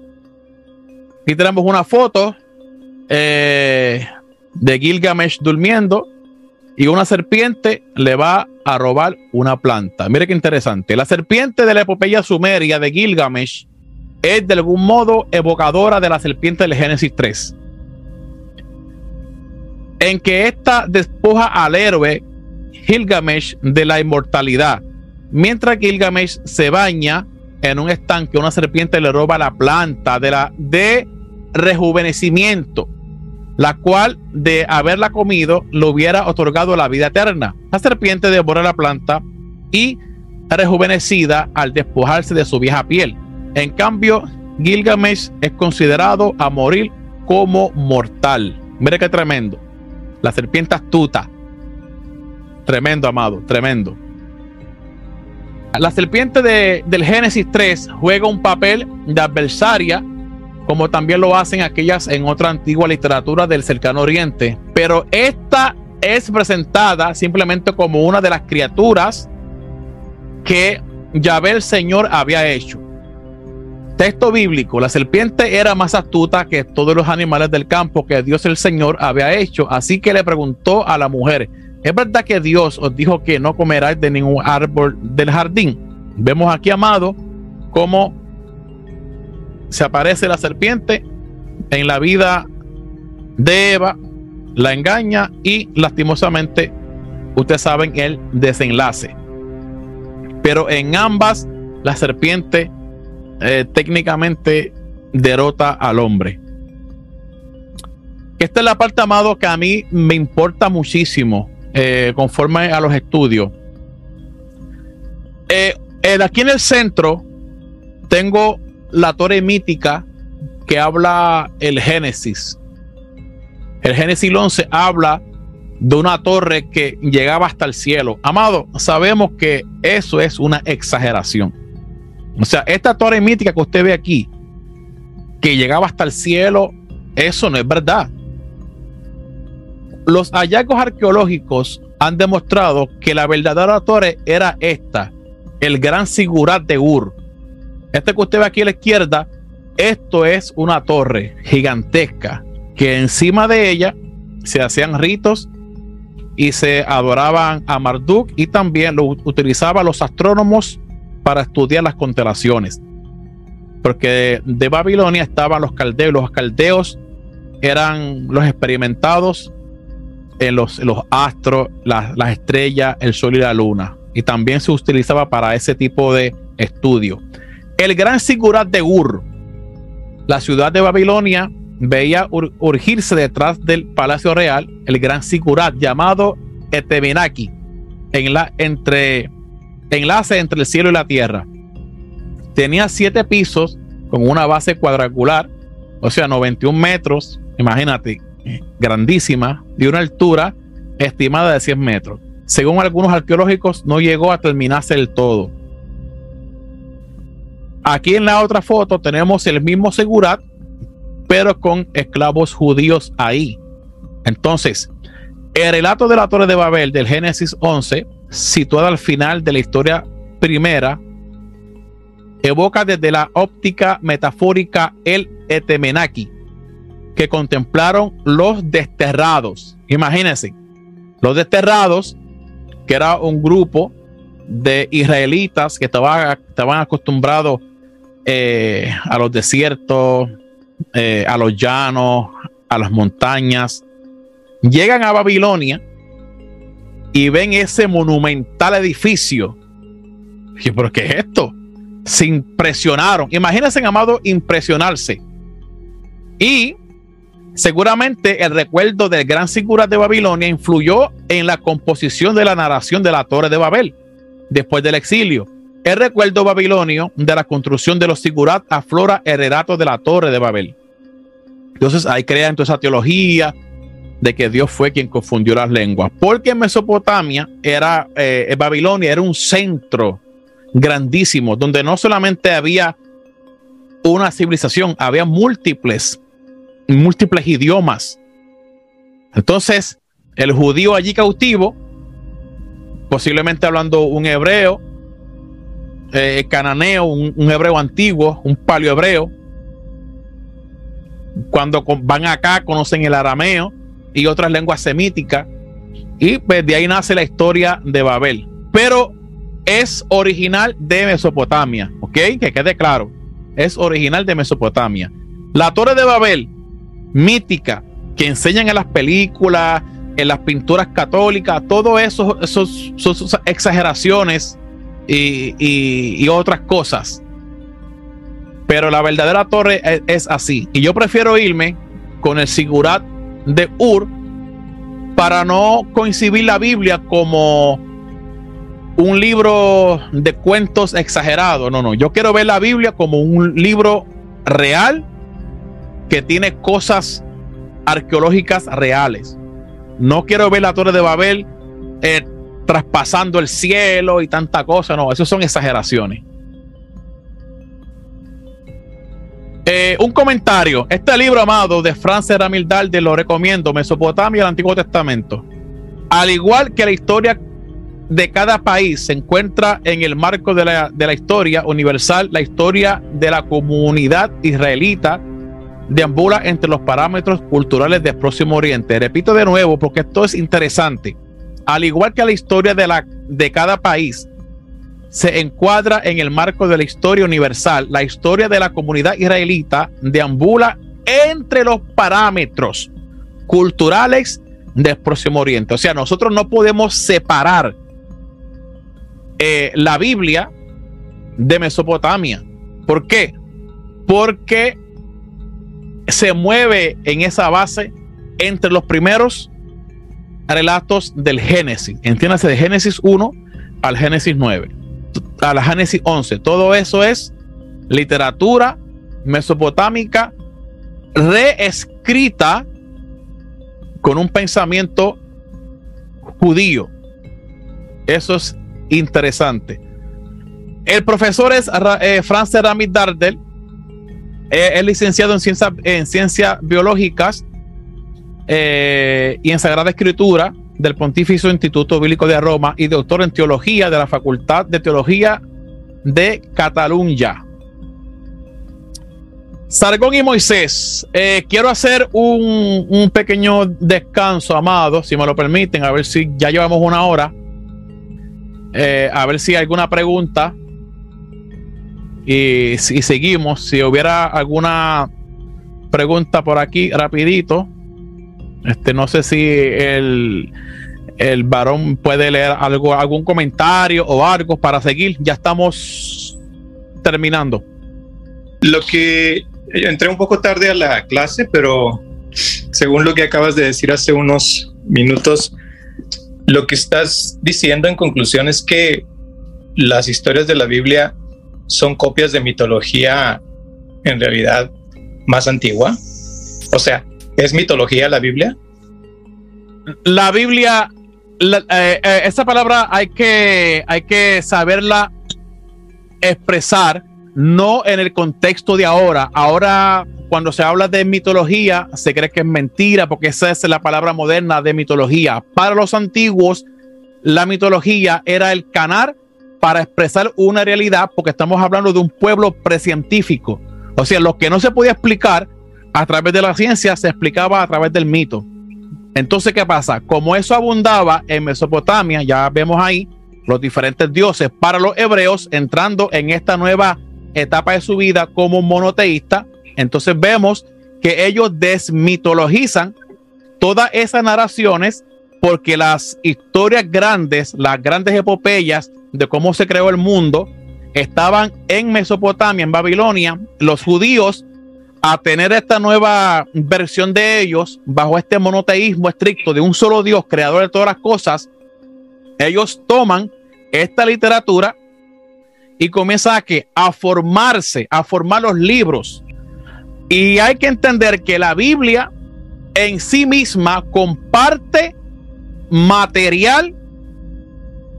Aquí tenemos una foto eh, de Gilgamesh durmiendo y una serpiente le va a robar una planta. Mire qué interesante. La serpiente de la epopeya sumeria de Gilgamesh es de algún modo evocadora de la serpiente del Génesis 3. En que ésta despoja al héroe Gilgamesh de la inmortalidad. Mientras Gilgamesh se baña en un estanque, una serpiente le roba la planta de la de rejuvenecimiento la cual de haberla comido le hubiera otorgado la vida eterna. La serpiente devora la planta y rejuvenecida al despojarse de su vieja piel. En cambio, Gilgamesh es considerado a morir como mortal. Mire qué tremendo. La serpiente astuta. Tremendo, amado, tremendo. La serpiente de, del Génesis 3 juega un papel de adversaria como también lo hacen aquellas en otra antigua literatura del cercano oriente. Pero esta es presentada simplemente como una de las criaturas que Yahvé el Señor había hecho. Texto bíblico, la serpiente era más astuta que todos los animales del campo que Dios el Señor había hecho, así que le preguntó a la mujer, ¿es verdad que Dios os dijo que no comeráis de ningún árbol del jardín? Vemos aquí, amado, como se aparece la serpiente en la vida de Eva, la engaña y lastimosamente, ustedes saben el desenlace. Pero en ambas, la serpiente eh, técnicamente derrota al hombre. Esta es la parte, amado, que a mí me importa muchísimo eh, conforme a los estudios. Eh, aquí en el centro tengo la torre mítica que habla el Génesis. El Génesis 11 habla de una torre que llegaba hasta el cielo. Amado, sabemos que eso es una exageración. O sea, esta torre mítica que usted ve aquí, que llegaba hasta el cielo, eso no es verdad. Los hallazgos arqueológicos han demostrado que la verdadera torre era esta, el gran Sigurat de Ur, este que usted ve aquí a la izquierda, esto es una torre gigantesca que encima de ella se hacían ritos y se adoraban a Marduk y también lo utilizaban los astrónomos para estudiar las constelaciones. Porque de Babilonia estaban los caldeos, los caldeos eran los experimentados en los, astros, las, las estrellas, el sol y la luna. Y también se utilizaba para ese tipo de estudio. El gran sigurat de Ur, la ciudad de Babilonia, veía urgirse detrás del palacio real el gran sigurat llamado Etemenaki, en la, entre, enlace entre el cielo y la tierra. Tenía siete pisos con una base cuadrangular, o sea, 91 metros, imagínate, grandísima, de una altura estimada de 100 metros. Según algunos arqueológicos, no llegó a terminarse del todo. Aquí en la otra foto tenemos el mismo Segurat, pero con esclavos judíos ahí. Entonces, el relato de la Torre de Babel del Génesis 11, situado al final de la historia primera, evoca desde la óptica metafórica el Etemenaki, que contemplaron los desterrados. Imagínense, los desterrados, que era un grupo de israelitas que estaban, estaban acostumbrados eh, a los desiertos, eh, a los llanos, a las montañas, llegan a Babilonia y ven ese monumental edificio. Y, ¿Pero qué es esto? Se impresionaron. Imagínense, amado, impresionarse. Y seguramente el recuerdo del gran Sigurat de Babilonia influyó en la composición de la narración de la Torre de Babel después del exilio. El recuerdo babilonio de la construcción de los Sigurat aflora el relato de la Torre de Babel. Entonces ahí crean toda esa teología de que Dios fue quien confundió las lenguas. Porque Mesopotamia era, eh, Babilonia era un centro grandísimo, donde no solamente había una civilización, había múltiples, múltiples idiomas. Entonces, el judío allí cautivo, posiblemente hablando un hebreo, eh, cananeo, un, hebreo antiguo, un palio hebreo. Cuando van acá conocen el arameo y otras lenguas semíticas. Y pues de ahí nace la historia de Babel. Pero es original de Mesopotamia, ¿ok? Que quede claro. Es original de Mesopotamia. La Torre de Babel, mítica, que enseñan en las películas, en las pinturas católicas, todo eso, esos, esas exageraciones y, otras cosas. Pero la verdadera torre es, así. Y yo prefiero irme con el Sigurat de Ur para no coincidir la Biblia como un libro de cuentos exagerado. No, no. Yo quiero ver la Biblia como un libro real que tiene cosas arqueológicas reales. No quiero ver la Torre de Babel eh, traspasando el cielo y tanta cosa. No, eso son exageraciones. Eh, un comentario. Este libro, amado, de Francis Ramildalde, lo recomiendo. Mesopotamia y el Antiguo Testamento. Al igual que la historia de cada país se encuentra en el marco de la, de la historia universal, la historia de la comunidad israelita deambula entre los parámetros culturales del Próximo Oriente. Repito de nuevo porque esto es interesante al igual que la historia de, la, de cada país, se encuadra en el marco de la historia universal. La historia de la comunidad israelita deambula entre los parámetros culturales del Próximo Oriente. O sea, nosotros no podemos separar eh, la Biblia de Mesopotamia. ¿Por qué? Porque se mueve en esa base entre los primeros relatos del Génesis. Entiéndase de Génesis 1 al Génesis 9, a la Génesis 11. Todo eso es literatura mesopotámica reescrita con un pensamiento judío. Eso es interesante. El profesor es eh, Francis Ramit Dardel, eh, es licenciado en ciencias en ciencias biológicas eh, y en Sagrada Escritura del Pontificio Instituto Bíblico de Roma y doctor en Teología de la Facultad de Teología de Cataluña. Sargón y Moisés, eh, quiero hacer un, pequeño descanso, amado, si me lo permiten, a ver si ya llevamos una hora, eh, a ver si hay alguna pregunta y si seguimos, si hubiera alguna pregunta por aquí, rapidito. Este, no sé si el, el varón puede leer algo, algún comentario o algo para seguir. Ya estamos terminando. lo que entré un poco tarde a la clase, pero según lo que acabas de decir hace unos minutos, lo que estás diciendo en conclusión es que las historias de la Biblia son copias de mitología en realidad más antigua. O sea, ¿es mitología la Biblia? La Biblia, eh, eh, esa palabra hay que, hay que saberla expresar, no en el contexto de ahora. Ahora, cuando se habla de mitología, se cree que es mentira, porque esa es la palabra moderna de mitología. Para los antiguos, la mitología era el canal para expresar una realidad, porque estamos hablando de un pueblo precientífico. O sea, lo que no se podía explicar a través de la ciencia se explicaba a través del mito. Entonces, ¿qué pasa? Como eso abundaba en Mesopotamia, ya vemos ahí los diferentes dioses para los hebreos entrando en esta nueva etapa de su vida como monoteísta, entonces vemos que ellos desmitologizan todas esas narraciones porque las historias grandes, las grandes epopeyas de cómo se creó el mundo, estaban en Mesopotamia, en Babilonia. Los judíos, a tener esta nueva versión de ellos, bajo este monoteísmo estricto de un solo Dios, creador de todas las cosas, ellos toman esta literatura y comienzan a, a formarse, a formar los libros. Y hay que entender que la Biblia en sí misma comparte material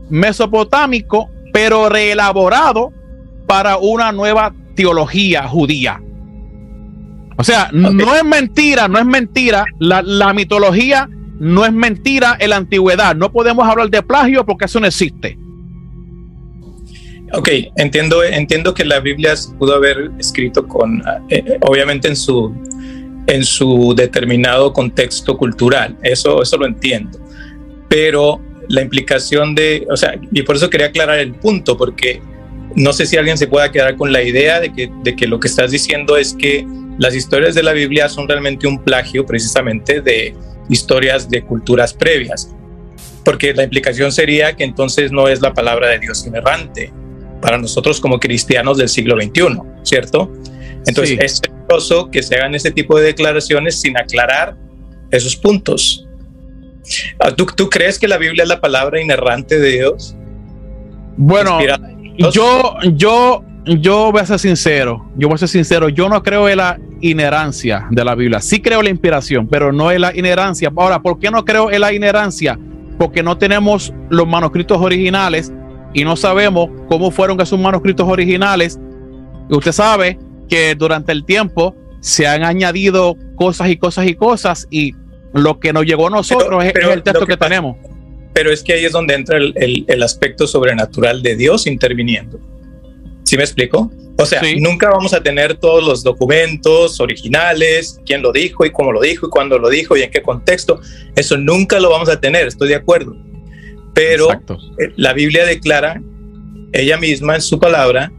mesopotámico, pero reelaborado para una nueva teología judía. O sea, no es mentira, no es mentira. La, la, mitología no es mentira en la antigüedad. No podemos hablar de plagio porque eso no existe. Ok, entiendo, entiendo que la Biblia se pudo haber escrito con, eh, eh, obviamente en su, en su determinado contexto cultural. Eso, eso lo entiendo. Pero la implicación de, o sea, y por eso quería aclarar el punto, porque no sé si alguien se pueda quedar con la idea de que, de que lo que estás diciendo es que las historias de la Biblia son realmente un plagio precisamente de historias de culturas previas, porque la implicación sería que entonces no es la palabra de Dios inerrante para nosotros como cristianos del siglo XXI, ¿cierto? Entonces es peligroso que se hagan ese tipo de declaraciones sin aclarar esos puntos. Ah, ¿Tú, ¿Tú, crees que la Biblia es la palabra inerrante de Dios? Bueno, yo, yo, yo voy a ser sincero, yo voy a ser sincero, yo no creo en la inherancia de la Biblia. Sí creo en la inspiración, pero no en la inherancia. Ahora, ¿por qué no creo en la inherancia? Porque no tenemos los manuscritos originales y no sabemos cómo fueron esos manuscritos originales. Usted sabe que durante el tiempo se han añadido cosas y cosas y cosas y lo que nos llegó a nosotros es, el texto que, tenemos. Pero es que ahí es donde entra el, el, aspecto sobrenatural de Dios interviniendo. ¿Sí me explico? O sea, nunca vamos a tener todos los documentos originales, quién lo dijo y cómo lo dijo y cuándo lo dijo y en qué contexto. Eso nunca lo vamos a tener, estoy de acuerdo. Pero eh, la Biblia declara ella misma en su palabra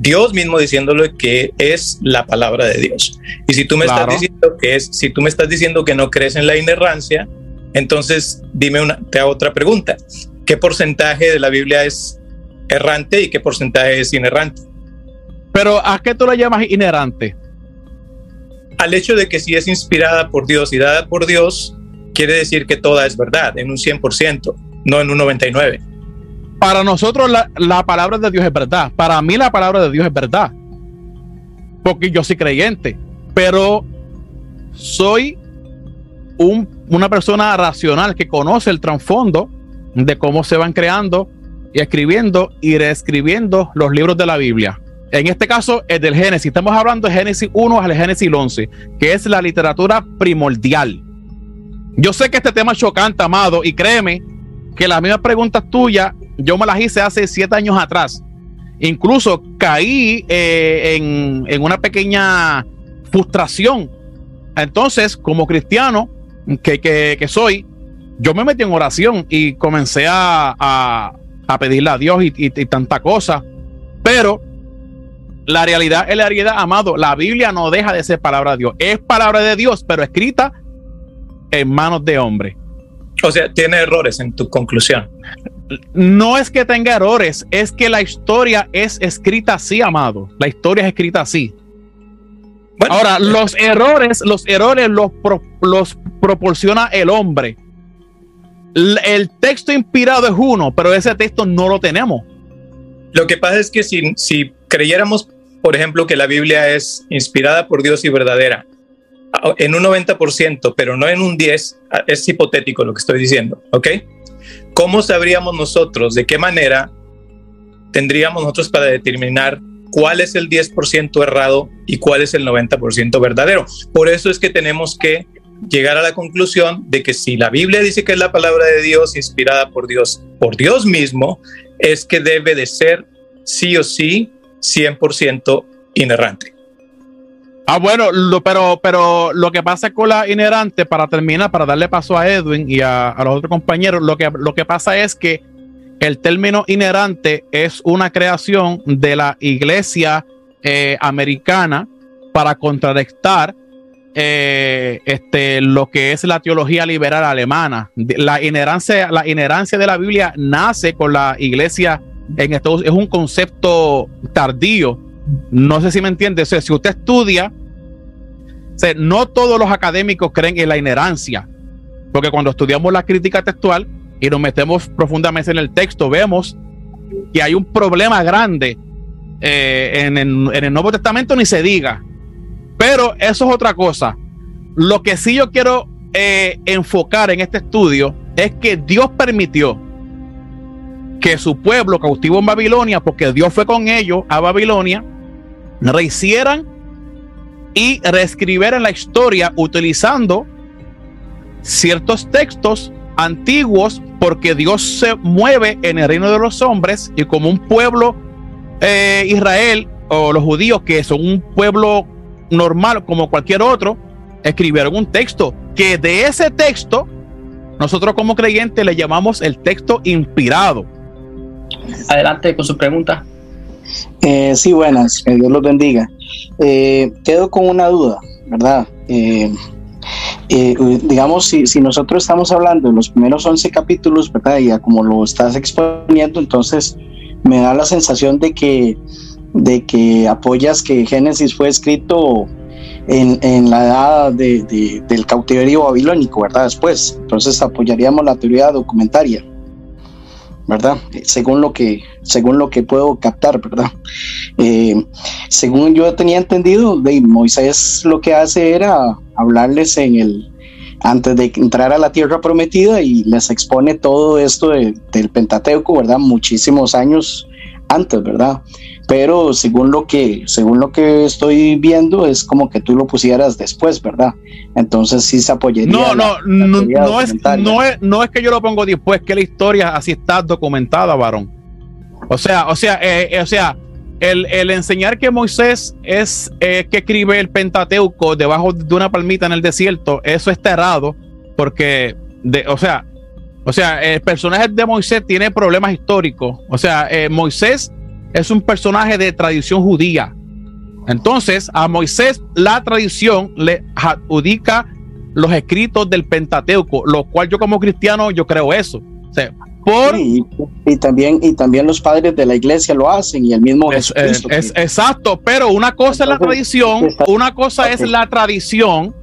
Dios mismo diciéndole que es la palabra de Dios. Y si tú me estás diciendo que es, si tú me estás diciendo que no crees en la inerrancia, entonces dime una, te hago otra pregunta. ¿Qué porcentaje de la Biblia es errante y qué porcentaje es inerrante? Pero ¿a qué tú la llamas inerrante? Al hecho de que si es inspirada por Dios y dada por Dios, quiere decir que toda es verdad en un 100%, no en un 99% para nosotros la, palabra de Dios es verdad. Para mí la palabra de Dios es verdad. Porque yo soy creyente. Pero soy un, una persona racional que conoce el trasfondo de cómo se van creando y escribiendo y reescribiendo los libros de la Biblia. En este caso es del Génesis. Estamos hablando de Génesis 1 al Génesis 11, que es la literatura primordial. Yo sé que este tema es chocante, amado, y créeme que las mismas preguntas tuyas yo me las hice hace siete años atrás. Incluso caí eh, en, una pequeña frustración. Entonces, como cristiano que, soy, yo me metí en oración y comencé a, pedirle a Dios y, y, tanta cosa. Pero la realidad es la realidad, amado. La Biblia no deja de ser palabra de Dios. Es palabra de Dios, pero escrita en manos de hombre. O sea, tiene errores en tu conclusión no es que tenga errores, es que la historia es escrita así, amado. La historia es escrita así. Ahora, los errores, los errores los, los proporciona el hombre. El texto inspirado es uno, pero ese texto no lo tenemos. Lo que pasa es que si, si creyéramos, por ejemplo, que la Biblia es inspirada por Dios y verdadera, en un 90%, pero no en un 10%, es hipotético lo que estoy diciendo, ¿ok? ¿Cómo sabríamos nosotros de qué manera tendríamos nosotros para determinar cuál es el 10% errado y cuál es el 90% verdadero? Por eso es que tenemos que llegar a la conclusión de que si la Biblia dice que es la palabra de Dios inspirada por Dios, por Dios mismo, es que debe de ser sí o sí 100% inerrante. Ah, bueno, pero, pero lo que pasa con la inerrante, para terminar, para darle paso a Edwin y a, los otros compañeros, lo que, lo que pasa es que el término inerrante es una creación de la iglesia eh, americana para contrarrestar eh, este, lo que es la teología liberal alemana. La inherancia, la inherancia de la Biblia nace con la iglesia en Estados es un concepto tardío. No sé si me entiende. O sea, si usted estudia, no todos los académicos creen en la inherancia, porque cuando estudiamos la crítica textual y nos metemos profundamente en el texto, vemos que hay un problema grande eh, en el Nuevo Testamento, ni se diga pero eso es otra cosa. Lo que sí yo quiero eh, enfocar en este estudio es que Dios permitió que su pueblo cautivo en Babilonia, porque Dios fue con ellos a Babilonia, rehicieran y reescribieran la historia utilizando ciertos textos antiguos, porque Dios se mueve en el reino de los hombres y como un pueblo eh, Israel o los judíos que son un pueblo normal como cualquier otro, escribieron un texto que de ese texto nosotros como creyentes le llamamos el texto inspirado. Adelante con su pregunta. Eh, sí, buenas, que Dios los bendiga. Eh, quedo con una duda, ¿verdad? Eh, digamos, si, si, nosotros estamos hablando de los primeros 11 capítulos, ¿verdad? Y como lo estás exponiendo, entonces me da la sensación de que de que apoyas que Génesis fue escrito en, en la edad de, del cautiverio babilónico, ¿verdad? Después, entonces apoyaríamos la teoría documentaria, ¿verdad? Según lo que, según lo que puedo captar, ¿verdad? Eh, según yo tenía entendido, de Moisés lo que hace era hablarles en el antes de entrar a la tierra prometida y les expone todo esto del Pentateuco, ¿verdad? Muchísimos años antes, ¿verdad? Pero según lo que según lo que estoy viendo es como que tú lo pusieras después, ¿verdad? Entonces sí se apoyaría. No, no, no, no, es, no, es, no es que yo lo pongo después, que la historia así está documentada, varón. O sea, o sea, eh, eh, o sea, el, el, enseñar que Moisés es eh, que escribe el Pentateuco debajo de una palmita en el desierto, eso está errado, porque, de, o sea, o sea, el personaje de Moisés tiene problemas históricos. O sea, Moisés es un personaje de tradición judía. Entonces, a Moisés la tradición le adjudica los escritos del Pentateuco, lo cual yo como cristiano yo creo eso. por y, también y también los padres de la iglesia lo hacen y el mismo es, es, exacto, pero una cosa es la tradición, una cosa es la tradición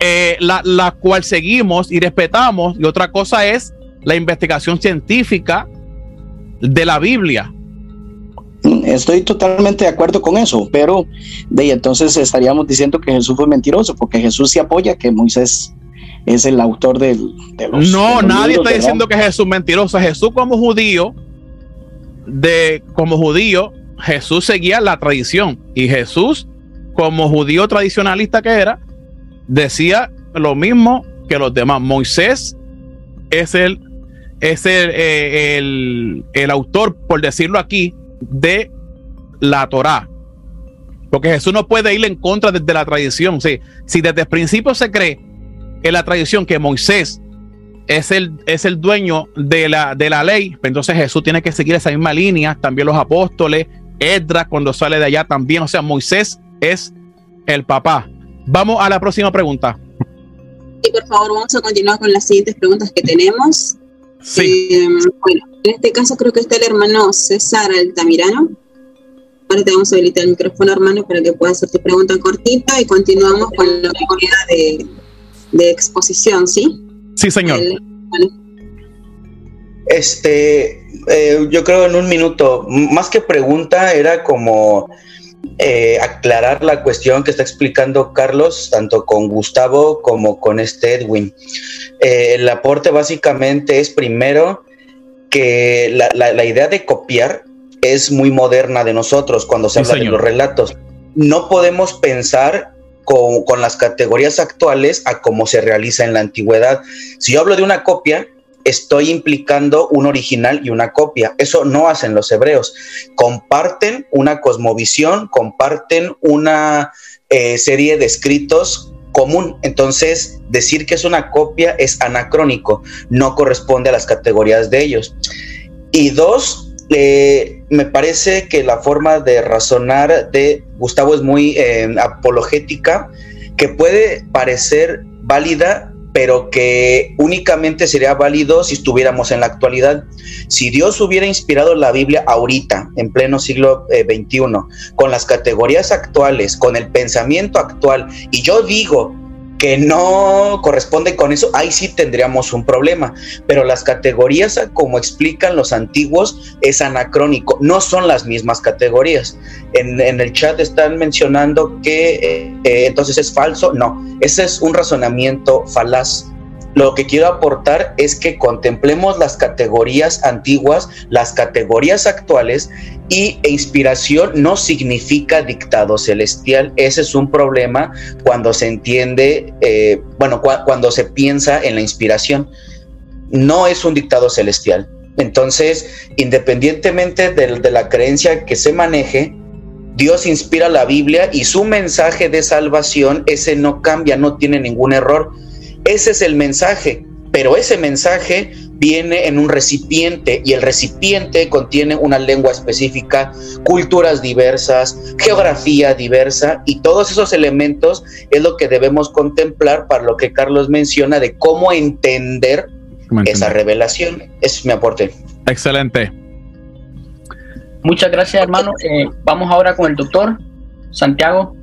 eh, la, la cual seguimos y respetamos y otra cosa es la investigación científica de la Biblia. Estoy totalmente de acuerdo con eso, pero de entonces estaríamos diciendo que Jesús fue mentiroso, porque Jesús se apoya que Moisés es el autor del, de los. No, nadie está diciendo que Jesús es mentiroso. Jesús, como judío, de como judío, Jesús seguía la tradición. Y Jesús, como judío tradicionalista que era, decía lo mismo que los demás. Moisés es el, es el, eh, el, el autor, por decirlo aquí, de la Torá. Porque Jesús no puede ir en contra de, la tradición. Sí, si desde el principio se cree en la tradición que Moisés es el, es el dueño de la, de la ley, pues entonces Jesús tiene que seguir esa misma línea. También los apóstoles, Edra cuando sale de allá también. O sea, Moisés es el papá. Vamos a la próxima pregunta. Y por favor, vamos a continuar con las siguientes preguntas que tenemos. Sí. Eh, bueno, en este caso creo que está el hermano César Altamirano. Ahora te vamos a habilitar el micrófono, hermano, para que puedas hacer tu pregunta cortita y continuamos con que queda de, de exposición, ¿sí? Sí, señor. Vale. Este, eh, yo creo en un minuto, más que pregunta, era como eh, aclarar la cuestión que está explicando Carlos, tanto con Gustavo como con este Edwin. Eh, el aporte básicamente es primero que la, la- la idea de copiar es muy moderna de nosotros cuando se Sí, habla de los relatos. No podemos pensar con, con las categorías actuales a cómo se realiza en la antigüedad. Si yo hablo de una copia, estoy implicando un original y una copia. Eso no hacen los hebreos. Comparten una cosmovisión, comparten una eh, serie de escritos común. Entonces, decir que es una copia es anacrónico, no corresponde a las categorías de ellos. Y dos, eh, me parece que la forma de razonar de Gustavo es muy eh, apologética, que puede parecer válida, pero que únicamente sería válido si estuviéramos en la actualidad. Si Dios hubiera inspirado la Biblia ahorita, en pleno siglo eh, XXI, con las categorías actuales, con el pensamiento actual, y yo digo que no corresponde con eso, ahí sí tendríamos un problema. Pero las categorías, como explican los antiguos, es anacrónico, no son las mismas categorías. En, el chat están mencionando que eh, eh, entonces es falso. No, ese es un razonamiento falaz. Lo que quiero aportar es que contemplemos las categorías antiguas, las categorías actuales y inspiración no significa dictado celestial. Ese es un problema cuando se entiende, eh, bueno, cu- cuando se piensa en la inspiración. No es un dictado celestial. Entonces, independientemente del- de, la creencia que se maneje, Dios inspira la Biblia y su mensaje de salvación, ese no cambia, no tiene ningún error. Ese es el mensaje, pero ese mensaje viene en un recipiente y el recipiente contiene una lengua específica, culturas diversas, geografía diversa y todos esos elementos es lo que debemos contemplar para lo que Carlos menciona de cómo entender ¿Me esa revelación. Ese es mi aporte. Excelente. Muchas gracias, hermano. Eh, vamos ahora con el doctor Santiago.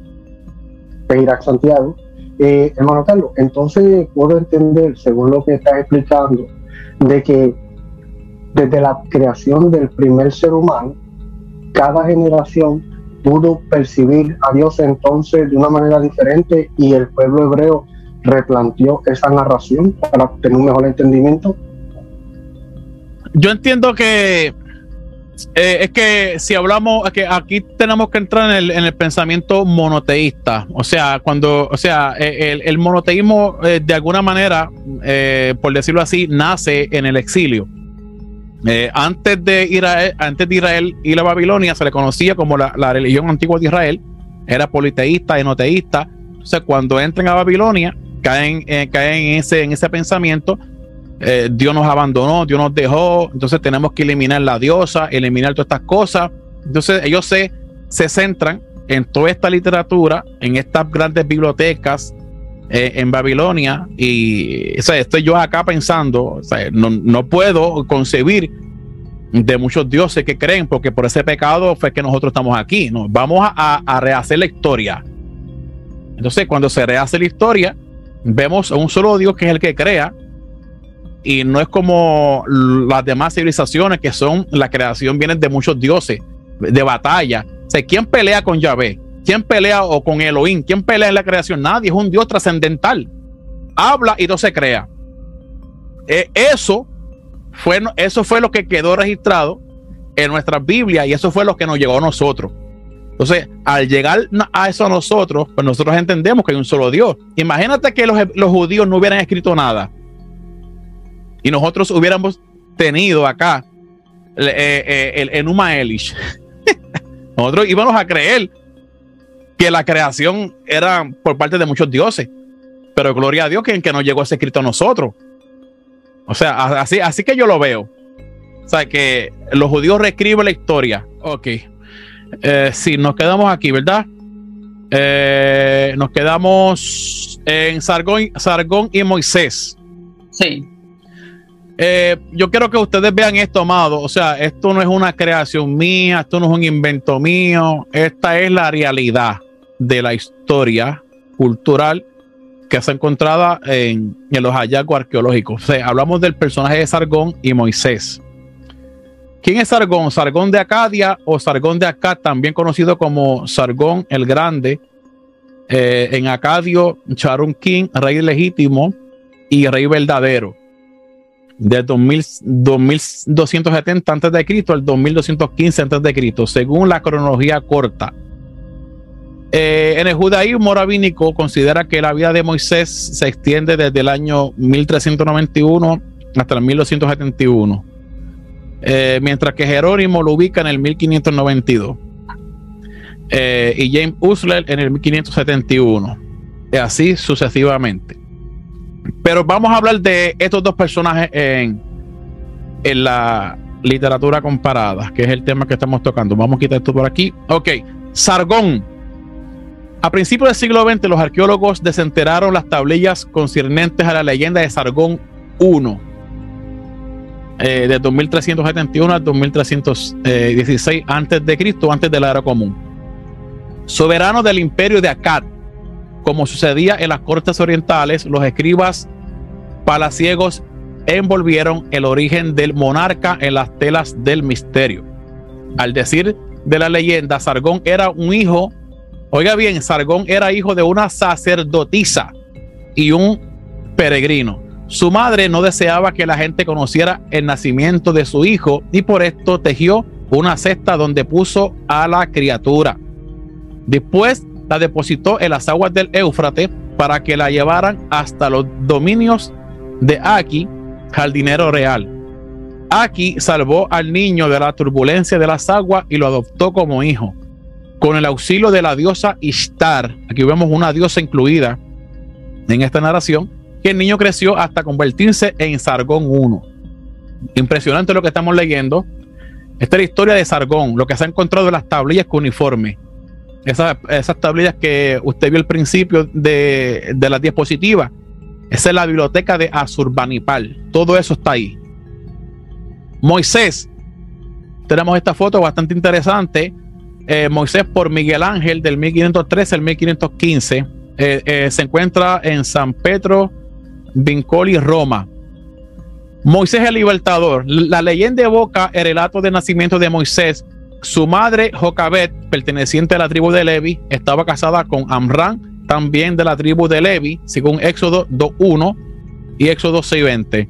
Peirac Santiago. Eh, hermano Carlos, entonces puedo entender, según lo que estás explicando, de que desde la creación del primer ser humano, cada generación pudo percibir a Dios entonces de una manera diferente y el pueblo hebreo replanteó esa narración para tener un mejor entendimiento. Yo entiendo que eh, es que si hablamos, que aquí tenemos que entrar en el, en el pensamiento monoteísta. O sea, cuando, o sea, eh, el, monoteísmo eh, de alguna manera, por decirlo así, nace en el exilio. Antes de Israel, antes de Israel ir a Babilonia, se le conocía como la, la religión antigua de Israel. Era politeísta, enoteísta. Entonces, cuando entran a Babilonia, caen, caen en ese, en ese pensamiento eh, Dios nos abandonó, Dios nos dejó, entonces tenemos que eliminar la diosa, eliminar todas estas cosas. Entonces ellos se, se centran en toda esta literatura, en estas grandes bibliotecas eh, en Babilonia y o sea, estoy yo acá pensando, o sea, no, no puedo concebir de muchos dioses que creen, porque por ese pecado fue que nosotros estamos aquí. ¿no? Vamos a, a rehacer la historia. Entonces, cuando se rehace la historia, vemos a un solo Dios que es el que crea, y no es como las demás civilizaciones que son la creación vienen de muchos dioses de batalla. O ¿quién pelea con Yahvé? ¿Quién pelea o con Elohim? ¿Quién pelea en la creación? Nadie, es un Dios trascendental. Habla y no se crea. Eh, eso, fue, eso fue lo que quedó registrado en nuestras Biblias y eso fue lo que nos llegó a nosotros. Entonces, al llegar a eso a nosotros, pues nosotros entendemos que hay un solo Dios. Imagínate que los, los judíos no hubieran escrito nada y nosotros hubiéramos tenido acá eh, eh, el Enuma Elish, nosotros íbamos a creer que la creación era por parte de muchos dioses, pero gloria a Dios que, que nos llegó ese escrito a nosotros. O sea, así, así que yo lo veo. O sea, que los judíos reescriben la historia. Ok. Eh, sí, nos quedamos aquí, ¿verdad? Eh, nos quedamos en Sargón, Sargón y Moisés. Sí. Eh, yo quiero que ustedes vean esto, amado. O sea, esto no es una creación mía, esto no es un invento mío. Esta es la realidad de la historia cultural que se ha encontrado en, en los hallazgos arqueológicos. O hablamos del personaje de Sargón y Moisés. ¿Quién es Sargón? Sargón de Acadia o Sargón de Acá, también conocido como Sargón el Grande. Eh, en Acadio, Charun King, rey legítimo y rey verdadero. De 2000, 2270 a.C. al 2215 a.C., según la cronología corta. Eh, en el judaísmo rabínico considera que la vida de Moisés se extiende desde el año 1391 hasta el 1271 eh, mientras que Jerónimo lo ubica en el 1592 eh, y James Usler en el 1571, y así sucesivamente. Pero vamos a hablar de estos dos personajes en, en la literatura comparada, que es el tema que estamos tocando. Vamos a quitar esto por aquí. Ok, Sargón. A principios del siglo XX, los arqueólogos desenteraron las tablillas concernientes a la leyenda de Sargón I eh, de 2371 a 2316 antes de Cristo, antes de la era común. Soberano del imperio de Akkad, como sucedía en las cortes orientales, los escribas palaciegos envolvieron el origen del monarca en las telas del misterio. Al decir de la leyenda, Sargón era un hijo, oiga bien, Sargón era hijo de una sacerdotisa y un peregrino. Su madre no deseaba que la gente conociera el nacimiento de su hijo y por esto tejió una cesta donde puso a la criatura. Después la depositó en las aguas del Éufrates para que la llevaran hasta los dominios de Aki, jardinero real. Aki salvó al niño de la turbulencia de las aguas y lo adoptó como hijo. Con el auxilio de la diosa Ishtar, aquí vemos una diosa incluida en esta narración, que el niño creció hasta convertirse en Sargón 1. Impresionante lo que estamos leyendo. Esta es la historia de Sargón, lo que se ha encontrado en las tablillas uniforme. Esas, tablillas que usted vio al principio de, de la diapositiva. Esa es la biblioteca de Asurbanipal. Todo eso está ahí. Moisés. Tenemos esta foto bastante interesante. Eh, Moisés por Miguel Ángel del 1513 al 1515. Eh, eh, se encuentra en San Pedro Vincoli, Roma. Moisés el libertador. La leyenda evoca el relato de nacimiento de Moisés. Su madre, Jocabet, perteneciente a la tribu de Levi, estaba casada con Amran, también de la tribu de Levi, según Éxodo 2.1 y Éxodo 6.20.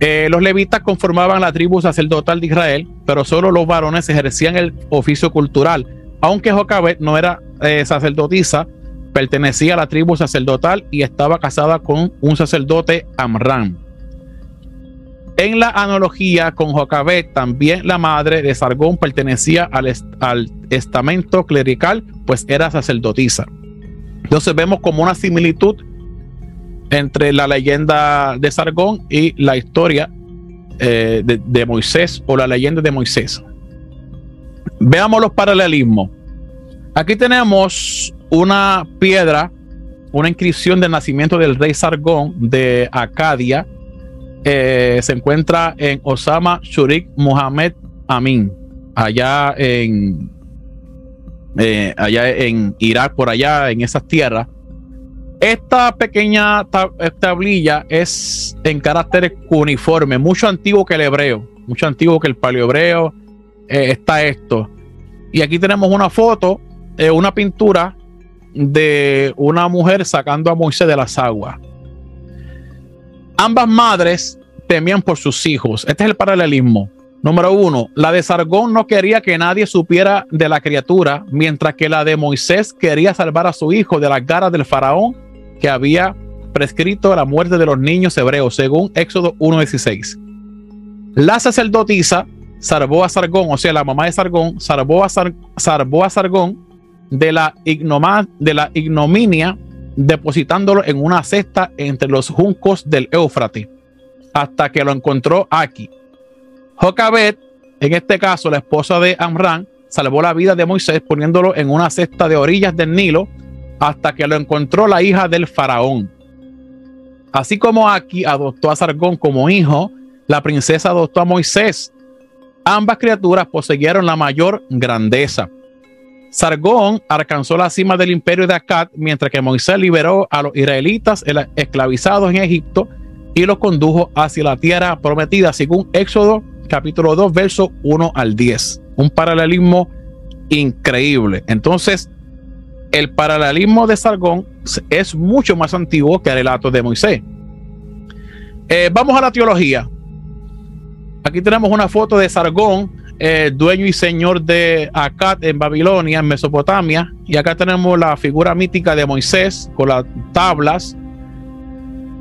Eh, los levitas conformaban la tribu sacerdotal de Israel, pero solo los varones ejercían el oficio cultural. Aunque Jocabet no era eh, sacerdotisa, pertenecía a la tribu sacerdotal y estaba casada con un sacerdote Amram. En la analogía con Jocabet, también la madre de Sargón pertenecía al, estamento clerical, pues era sacerdotisa. Entonces vemos como una similitud entre la leyenda de Sargón y la historia eh, de, de Moisés o la leyenda de Moisés. Veamos los paralelismos. Aquí tenemos una piedra, una inscripción del nacimiento del rey Sargón de Acadia. Eh, se encuentra en Osama Shurik Muhammad Amin, allá en, eh, allá en Irak, por allá en esas tierras. Esta pequeña tablilla es en carácter uniforme, mucho antiguo que el hebreo, mucho antiguo que el paleohebreo. Eh, está esto. Y aquí tenemos una foto, una pintura de una mujer sacando a Moisés de las aguas. Ambas madres temían por sus hijos. Este es el paralelismo. Número uno, la de Sargón no quería que nadie supiera de la criatura, mientras que la de Moisés quería salvar a su hijo de las garras del faraón que había prescrito la muerte de los niños hebreos, según Éxodo 1.16. La sacerdotisa salvó a Sargón, o sea, la mamá de Sargón, salvó a, salvó a Sargón de la, de la ignominia depositándolo en una cesta entre los juncos del Éufrates hasta que lo encontró aquí. Jocabet, en este caso la esposa de Amran, salvó la vida de Moisés poniéndolo en una cesta de orillas del Nilo hasta que lo encontró la hija del faraón. Así como aquí adoptó a Sargón como hijo, la princesa adoptó a Moisés. Ambas criaturas poseyeron la mayor grandeza. Sargón alcanzó la cima del imperio de Akkad, mientras que Moisés liberó a los israelitas esclavizados en Egipto y los condujo hacia la tierra prometida, según Éxodo capítulo 2, verso 1 al 10. Un paralelismo increíble. Entonces, el paralelismo de Sargón es mucho más antiguo que el relato de Moisés. Eh, vamos a la teología. Aquí tenemos una foto de Sargón, eh, dueño y señor de Akkad en Babilonia, en Mesopotamia. Y acá tenemos la figura mítica de Moisés con las tablas.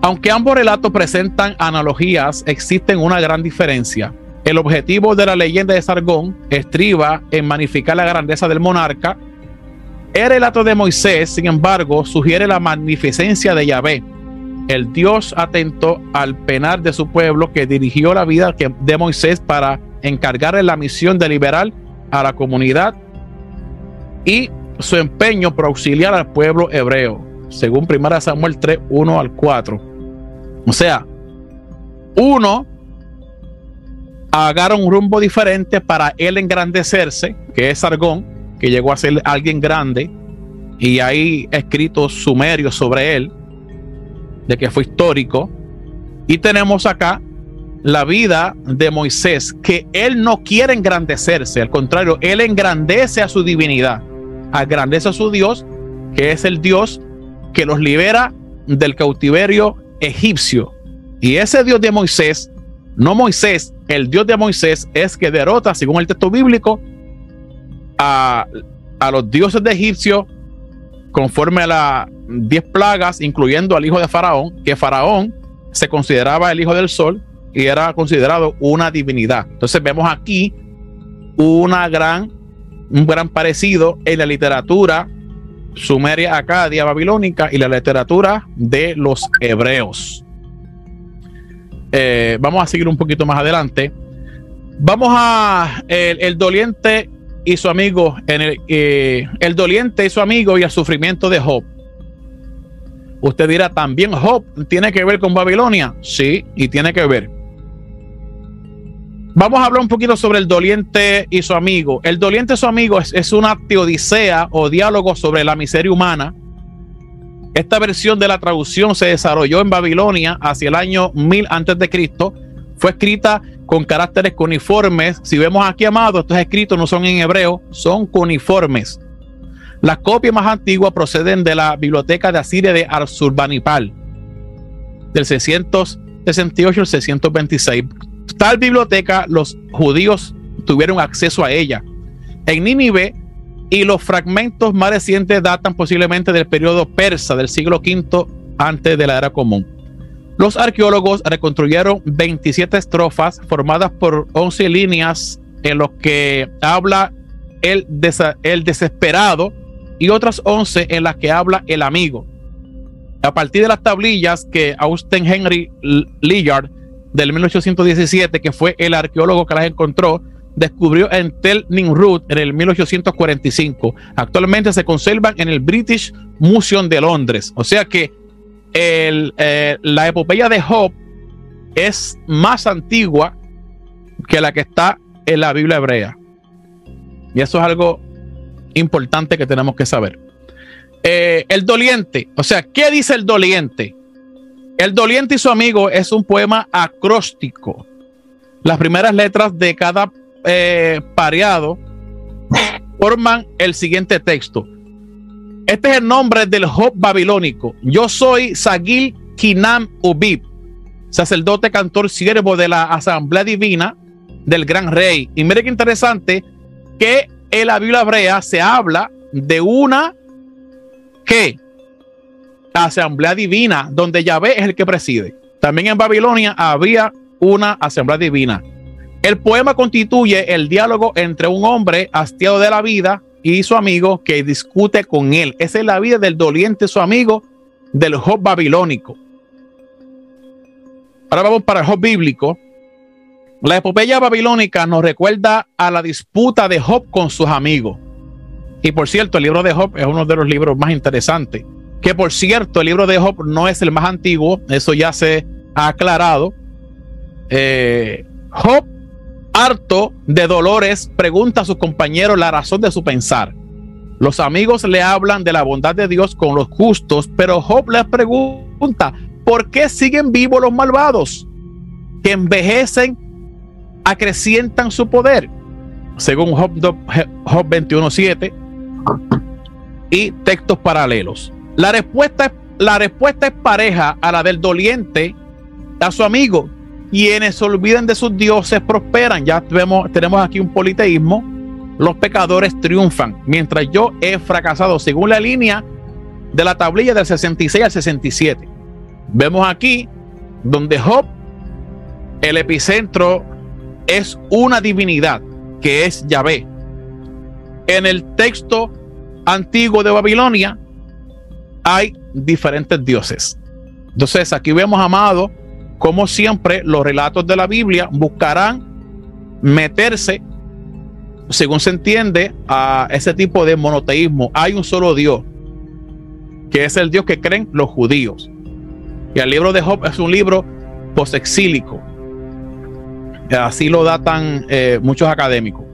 Aunque ambos relatos presentan analogías, existen una gran diferencia. El objetivo de la leyenda de Sargón estriba en magnificar la grandeza del monarca. El relato de Moisés, sin embargo, sugiere la magnificencia de Yahvé, el Dios atento al penar de su pueblo que dirigió la vida de Moisés para encargarle la misión de liberar a la comunidad y su empeño por auxiliar al pueblo hebreo, según 1 Samuel 3, 1 al 4. O sea, uno agarra un rumbo diferente para él engrandecerse, que es Sargón, que llegó a ser alguien grande, y hay escritos sumerios sobre él, de que fue histórico. Y tenemos acá la vida de Moisés, que él no quiere engrandecerse, al contrario, él engrandece a su divinidad, agrandece a su Dios, que es el Dios que los libera del cautiverio egipcio. Y ese Dios de Moisés, no Moisés, el Dios de Moisés es que derrota, según el texto bíblico, a, los dioses de Egipcio conforme a las diez plagas, incluyendo al hijo de Faraón, que Faraón se consideraba el hijo del sol y era considerado una divinidad. Entonces vemos aquí una gran, un gran parecido en la literatura sumeria, acadia, babilónica y la literatura de los hebreos. Eh, vamos a seguir un poquito más adelante. Vamos a el, doliente y su amigo, en el, eh, el doliente y su amigo y el sufrimiento de Job. Usted dirá, ¿también Job tiene que ver con Babilonia? Sí, y tiene que ver. Vamos a hablar un poquito sobre el doliente y su amigo. El doliente y su amigo es, una teodicea o diálogo sobre la miseria humana esta versión de la traducción se desarrolló en Babilonia hacia el año 1000 antes de Cristo. Fue escrita con caracteres cuniformes. Si vemos aquí, amado, estos escritos no son en hebreo, son cuniformes. Las copias más antiguas proceden de la biblioteca de Asiria de Arsurbanipal, del 668 al 626. Tal biblioteca, los judíos tuvieron acceso a ella. En Nínive y los fragmentos más recientes datan posiblemente del periodo persa del siglo V antes de la era común. Los arqueólogos reconstruyeron 27 estrofas formadas por 11 líneas en los que habla el, el desesperado y otras 11 en las que habla el amigo. A partir de las tablillas que Austin Henry Lillard del 1817, que fue el arqueólogo que las encontró, descubrió en Tel Nimrud en el 1845. Actualmente se conservan en el British Museum de Londres. O sea que el, eh, la epopeya de Job es más antigua que la que está en la Biblia hebrea. Y eso es algo importante que tenemos que saber. Eh, el doliente, o sea, ¿qué dice el doliente? El doliente y su amigo es un poema acróstico. Las primeras letras de cada eh, pareado forman el siguiente texto. Este es el nombre del Job babilónico. Yo soy Sagil Kinam Ubib, sacerdote, cantor, siervo de la Asamblea Divina del Gran Rey. Y mire qué interesante que en la Biblia hebrea se habla de una que Asamblea Divina, donde Yahvé es el que preside. También en Babilonia había una Asamblea Divina. El poema constituye el diálogo entre un hombre hastiado de la vida y su amigo que discute con él. Esa es la vida del doliente, su amigo, del Job babilónico. Ahora vamos para el Job bíblico. La epopeya babilónica nos recuerda a la disputa de Job con sus amigos. Y por cierto, el libro de Job es uno de los libros más interesantes. Que por cierto, el libro de Job no es el más antiguo, eso ya se ha aclarado. eh, Job, harto de dolores, pregunta a sus compañeros la razón de su pensar. Los amigos le hablan de la bondad de Dios con los justos, pero Job les pregunta, ¿por qué siguen vivos los malvados? Que envejecen, acrecientan su poder. Según Job, Job 21.7 y textos paralelos. La respuesta, la respuesta es pareja a la del doliente a su amigo. Quienes se olvidan de sus dioses prosperan. Ya vemos, tenemos aquí un politeísmo. Los pecadores triunfan, mientras yo he fracasado, según la línea de la tablilla del 66 al 67. Vemos aquí donde Job, el epicentro, es una divinidad que es Yahvé. En el texto antiguo de Babilonia hay diferentes dioses. Entonces aquí vemos, amado, como siempre los relatos de la Biblia buscarán meterse, según se entiende, a ese tipo de monoteísmo. Hay un solo Dios, que es el Dios que creen los judíos. Y el libro de Job es un libro posexílico. Así lo datan eh, muchos académicos.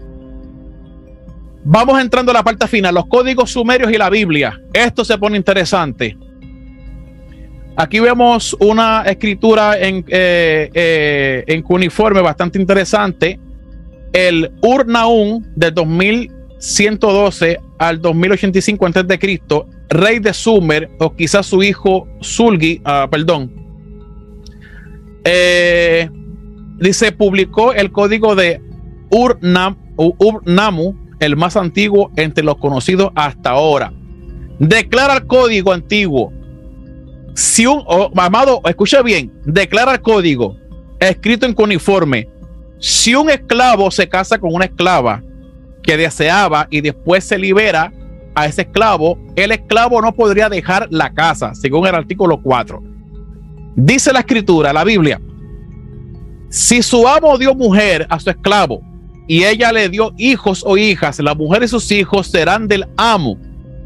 Vamos entrando a la parte final, los códigos sumerios y la Biblia. Esto se pone interesante. Aquí vemos una escritura en, eh, eh, en cuneiforme bastante interesante. El Ur Naum del 2112 al 2085 antes de Cristo, rey de Sumer, o quizás su hijo Sulgi, ah, perdón. Eh, dice, publicó el código de Ur, Ur Namu, el más antiguo entre los conocidos hasta ahora. Declara el código antiguo si un, oh, amado, escucha bien, declara el código escrito en cuneiforme. Si un esclavo se casa con una esclava que deseaba y después se libera a ese esclavo, el esclavo no podría dejar la casa, según el artículo 4. Dice la escritura, la Biblia, si su amo dio mujer a su esclavo y ella le dio hijos o hijas, la mujer y sus hijos serán del amo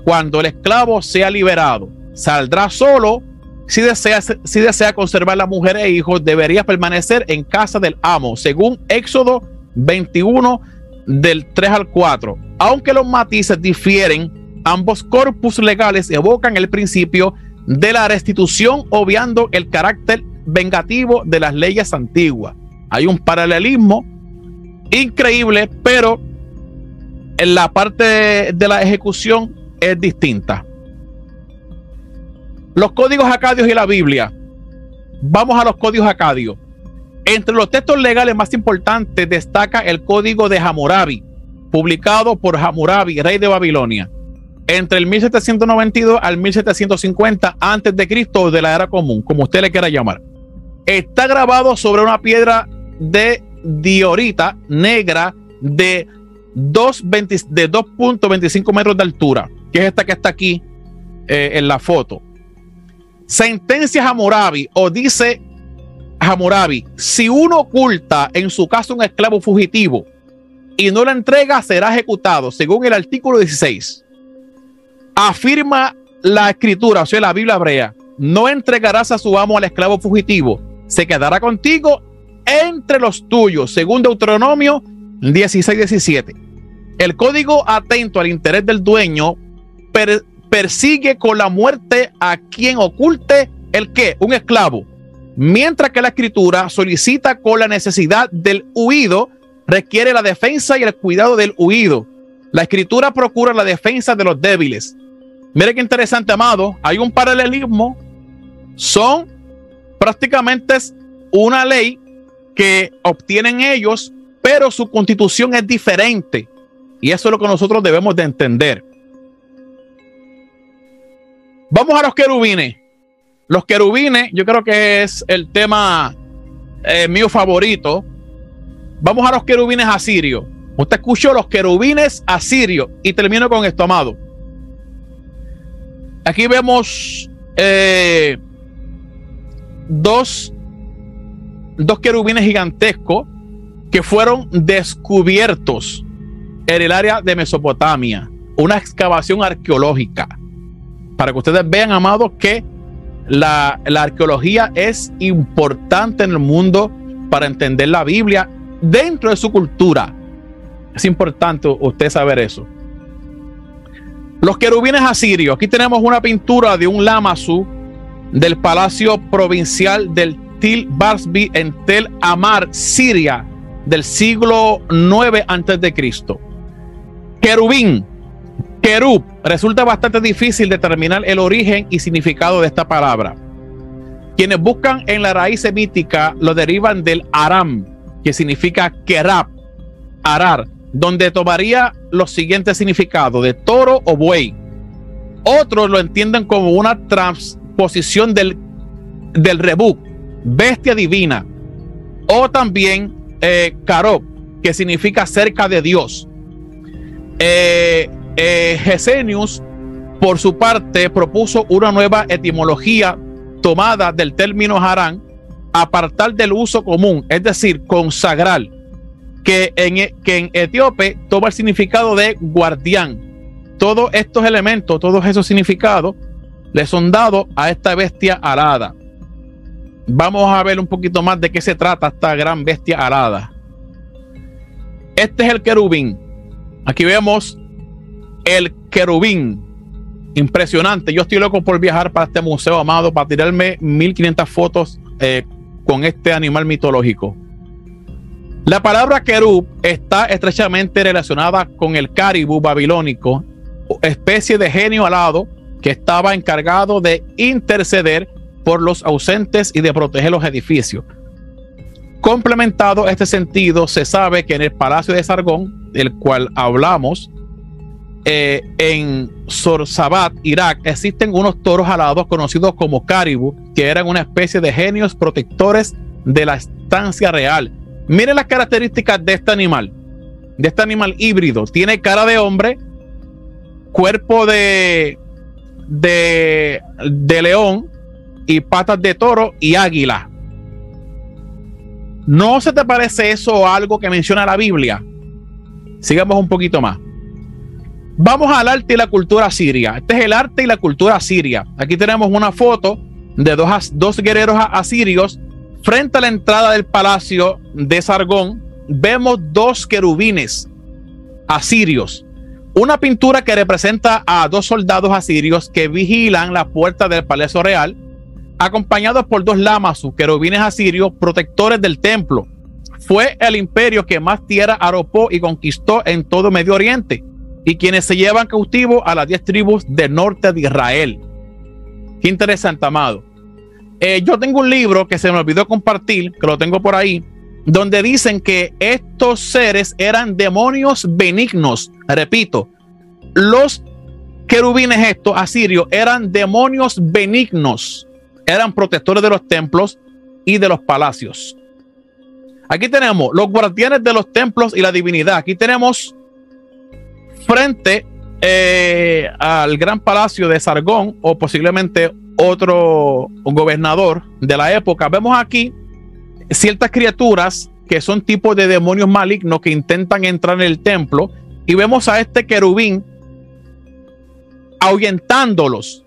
cuando el esclavo sea liberado. Saldrá solo si desea, si desea conservar la mujer e hijos, debería permanecer en casa del amo, según Éxodo 21 del 3 al 4. Aunque los matices difieren, ambos corpus legales evocan el principio de la restitución, obviando el carácter vengativo de las leyes antiguas. Hay un paralelismo increíble, pero en la parte de la ejecución es distinta. Los códigos acadios y la Biblia. Vamos a los códigos acadios. Entre los textos legales más importantes destaca el código de Hammurabi, publicado por Hammurabi, rey de Babilonia, entre el 1792 al 1750 antes de Cristo de la era común, como usted le quiera llamar. Está grabado sobre una piedra de diorita negra de 2.25 metros de altura, que es esta que está aquí eh, en la foto. Sentencia Hammurabi o dice Hammurabi, si uno oculta en su caso un esclavo fugitivo y no lo entrega, será ejecutado, según el artículo 16. Afirma la escritura, o sea, la Biblia hebrea, no entregarás a su amo al esclavo fugitivo, se quedará contigo entre los tuyos, según Deuteronomio 16-17. El código atento al interés del dueño persigue con la muerte a quien oculte el que, un esclavo. Mientras que la escritura solicita con la necesidad del huido, requiere la defensa y el cuidado del huido. La escritura procura la defensa de los débiles. Mire qué interesante, amado. Hay un paralelismo. Son prácticamente una ley que obtienen ellos, pero su constitución es diferente. Y eso es lo que nosotros debemos de entender. Vamos a los querubines. Los querubines, yo creo que es el tema eh, mío favorito. Vamos a los querubines asirios. Usted escuchó los querubines asirios. Y termino con esto, amado. Aquí vemos eh, dos, dos querubines gigantescos que fueron descubiertos en el área de Mesopotamia. Una excavación arqueológica para que ustedes vean, amados, que la, arqueología es importante en el mundo para entender la Biblia dentro de su cultura. Es importante usted saber eso. Los querubines asirios. Aquí tenemos una pintura de un Lamazu del Palacio Provincial del Til Barsby en Tel Amar, Siria, del siglo 9 antes de Cristo. Querubín, querub, resulta bastante difícil determinar el origen y significado de esta palabra. Quienes buscan en la raíz semítica lo derivan del aram, que significa kerab, arar, donde tomaría los siguientes significados de toro o buey. Otros lo entienden como una transposición del, del bestia divina, o también eh, karob, que significa cerca de Dios. Eh, eh, Gesenius, por su parte, propuso una nueva etimología tomada del término harán, apartar del uso común, es decir, consagrar, que en, e, que en etíope toma el significado de guardián. Todos estos elementos, todos esos significados, le son dados a esta bestia alada. Vamos a ver un poquito más de qué se trata esta gran bestia alada. Este es el querubín. Aquí vemos el querubín. Impresionante. Yo estoy loco por viajar para este museo, amado, para tirarme 1500 fotos eh, con este animal mitológico. La palabra querub está estrechamente relacionada con el caribú babilónico, especie de genio alado que estaba encargado de interceder por los ausentes y de proteger los edificios. Complementado este sentido, se sabe que en el Palacio de Sargón, del cual hablamos, eh, en Sorsabat, Irak, existen unos toros alados conocidos como caribú, que eran una especie de genios protectores de la estancia real. Miren las características de este animal, de este animal híbrido. Tiene cara de hombre, cuerpo de, de, de león y patas de toro y águila. ¿No se te parece eso algo que menciona la Biblia? Sigamos un poquito más. Vamos al arte y la cultura siria. Este es el arte y la cultura siria. Aquí tenemos una foto de dos, dos guerreros asirios frente a la entrada del palacio de Sargón. Vemos dos querubines asirios. Una pintura que representa a dos soldados asirios que vigilan la puerta del palacio real, acompañados por dos lamas, querubines asirios, protectores del templo. Fue el imperio que más tierra arropó y conquistó en todo Medio Oriente y quienes se llevan cautivo a las diez tribus del norte de Israel. Qué interesante, amado. Eh, yo tengo un libro que se me olvidó compartir, que lo tengo por ahí, donde dicen que estos seres eran demonios benignos. Repito, los querubines estos asirios eran demonios benignos, eran protectores de los templos y de los palacios. Aquí tenemos los guardianes de los templos y la divinidad. Aquí tenemos frente eh, al gran palacio de Sargón o posiblemente otro gobernador de la época. Vemos aquí ciertas criaturas que son tipos de demonios malignos que intentan entrar en el templo y vemos a este querubín ahuyentándolos.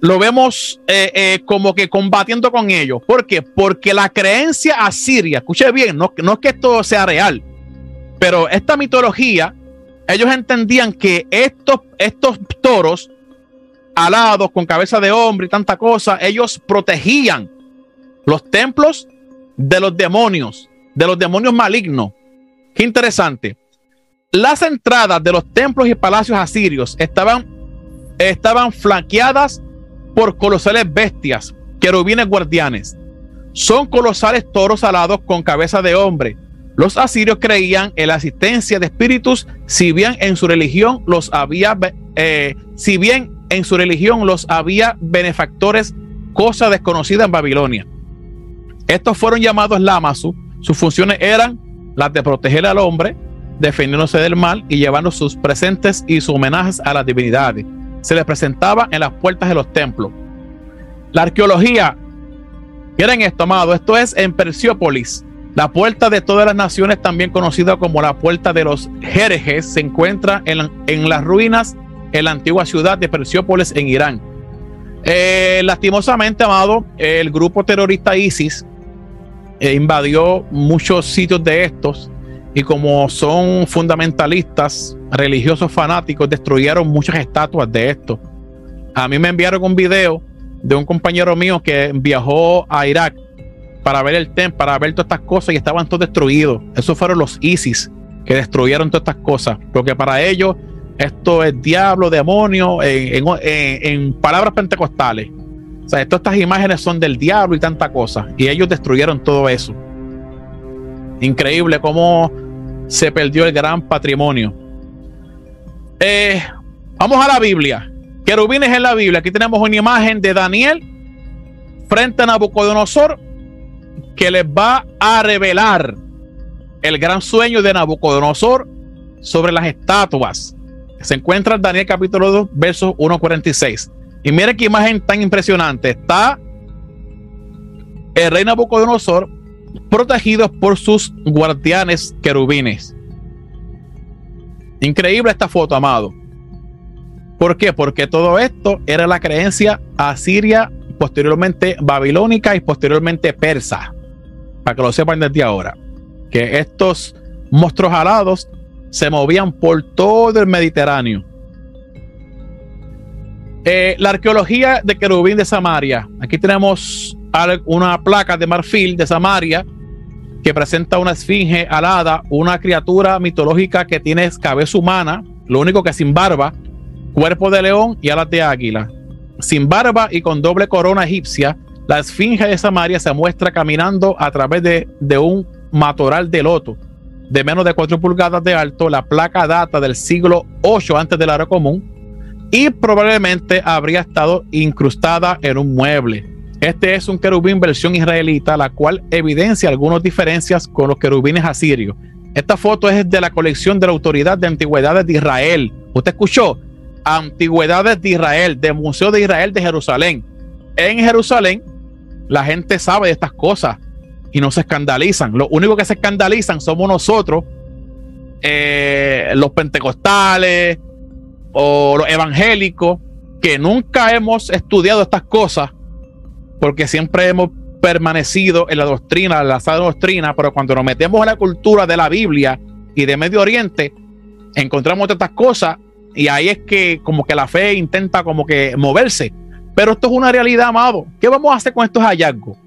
Lo vemos eh, eh, como que combatiendo con ellos. ¿Por qué? Porque la creencia asiria, escuche bien, no, no es que esto sea real, pero esta mitología, ellos entendían que estos, estos toros alados con cabeza de hombre y tanta cosa, ellos protegían los templos de los demonios, de los demonios malignos. Qué interesante. Las entradas de los templos y palacios asirios estaban, estaban flanqueadas por colosales bestias, querubines guardianes. Son colosales toros alados con cabeza de hombre, los asirios creían en la asistencia de espíritus, si bien en su religión los había, eh, si bien en su religión los había benefactores, cosa desconocida en Babilonia. Estos fueron llamados Lamasu. Sus funciones eran las de proteger al hombre, defendiéndose del mal y llevando sus presentes y sus homenajes a las divinidades. Se les presentaba en las puertas de los templos. La arqueología, miren esto, amado, esto es en Persiópolis, la puerta de todas las naciones, también conocida como la puerta de los Jerjes, se encuentra en, las ruinas en la antigua ciudad de Persiópolis en Irán. Eh, lastimosamente, amado, el grupo terrorista ISIS eh, invadió muchos sitios de estos y como son fundamentalistas, religiosos fanáticos, destruyeron muchas estatuas de estos. A mí me enviaron un video de un compañero mío que viajó a Irak para ver el templo, para ver todas estas cosas y estaban todos destruidos. Esos fueron los ISIS que destruyeron todas estas cosas, porque para ellos esto es diablo, demonio, en, palabras pentecostales. O sea, todas estas imágenes son del diablo y tanta cosa. Y ellos destruyeron todo eso. Increíble cómo se perdió el gran patrimonio. Eh, vamos a la Biblia. Querubines en la Biblia. Aquí tenemos una imagen de Daniel frente a Nabucodonosor que les va a revelar el gran sueño de Nabucodonosor sobre las estatuas. Se encuentra en Daniel capítulo 2, versos 1.46. Y mire qué imagen tan impresionante. Está el rey Nabucodonosor protegido por sus guardianes querubines. Increíble esta foto, amado. ¿Por qué? Porque todo esto era la creencia asiria, posteriormente babilónica y posteriormente persa. Para que lo sepan desde ahora. Que estos monstruos alados se movían por todo el Mediterráneo. Eh, la arqueología de Querubín de Samaria. Aquí tenemos una placa de marfil de Samaria que presenta una esfinge alada, una criatura mitológica que tiene cabeza humana, lo único que sin barba, cuerpo de león y alas de águila. Sin barba y con doble corona egipcia, la esfinge de Samaria se muestra caminando a través de, de un matoral de loto de menos de 4 pulgadas de alto. La placa data del siglo 8 antes del era común y probablemente habría estado incrustada en un mueble. Este es un querubín versión israelita, la cual evidencia algunas diferencias con los querubines asirios. Esta foto es de la colección de la Autoridad de Antigüedades de Israel. ¿Usted escuchó? Antigüedades de Israel, del Museo de Israel de Jerusalén. En Jerusalén, la gente sabe de estas cosas y no se escandalizan. Lo único que se escandalizan somos nosotros, eh, los pentecostales o los evangélicos, que nunca hemos estudiado estas cosas, porque siempre hemos permanecido en la doctrina, en la sana doctrina, pero cuando nos metemos en la cultura de la Biblia y de Medio Oriente, encontramos estas cosas y ahí es que como que la fe intenta como que moverse. Pero esto es una realidad, amado. ¿Qué vamos a hacer con estos hallazgos?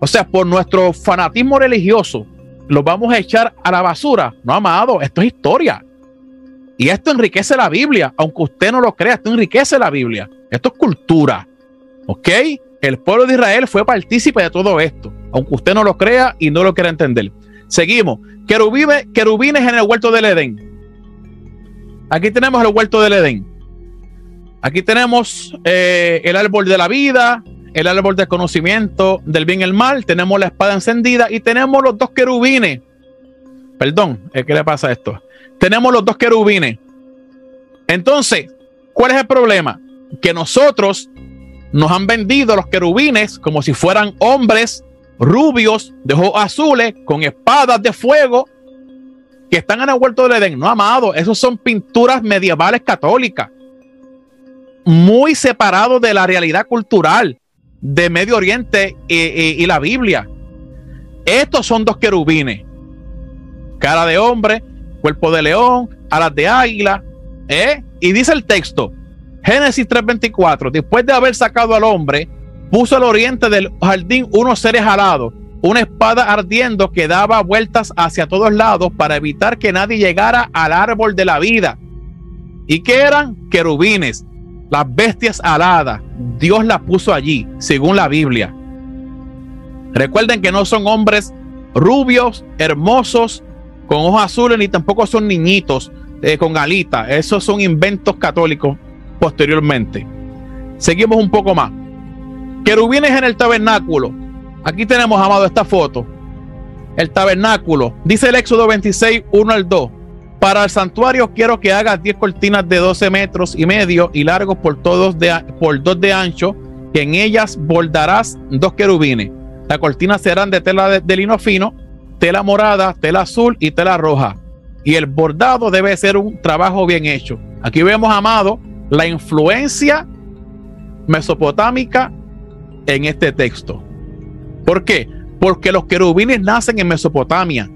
O sea, por nuestro fanatismo religioso, ¿los vamos a echar a la basura? No, amado, esto es historia. Y esto enriquece la Biblia, aunque usted no lo crea, esto enriquece la Biblia. Esto es cultura. ¿Ok? El pueblo de Israel fue partícipe de todo esto, aunque usted no lo crea y no lo quiera entender. Seguimos. Querubines, en el huerto del Edén. Aquí tenemos el huerto del Edén. Aquí tenemos eh, el árbol de la vida, el árbol del conocimiento del bien y el mal, tenemos la espada encendida y tenemos los dos querubines. Perdón, ¿qué le pasa esto? Tenemos los dos querubines. Entonces, ¿cuál es el problema? Que nosotros nos han vendido los querubines como si fueran hombres rubios, de ojos azules, con espadas de fuego, que están en el huerto del Edén. No, amado, esos son pinturas medievales católicas, muy separados de la realidad cultural de Medio Oriente y, la Biblia. Estos son dos querubines. Cara de hombre, cuerpo de león, alas de águila. ¿eh? Y dice el texto, Génesis 3:24, después de haber sacado al hombre, puso al oriente del jardín unos seres alados, una espada ardiendo que daba vueltas hacia todos lados para evitar que nadie llegara al árbol de la vida. ¿Y que eran? Querubines las bestias aladas, Dios las puso allí, según la Biblia. Recuerden que no son hombres rubios, hermosos, con ojos azules, ni tampoco son niñitos eh, con alitas. Esos son inventos católicos posteriormente. Seguimos un poco más. Querubines en el tabernáculo. Aquí tenemos, amado, esta foto. El tabernáculo. Dice el Éxodo 26, 1 al 2. Para el santuario quiero que hagas 10 cortinas de 12 metros y medio y largos por, todos de, por 2 de ancho, que en ellas bordarás dos querubines. Las cortinas serán de tela de, lino fino, tela morada, tela azul y tela roja. Y el bordado debe ser un trabajo bien hecho. Aquí vemos, amado, la influencia mesopotámica en este texto. ¿Por qué? porque los querubines nacen en Mesopotamia.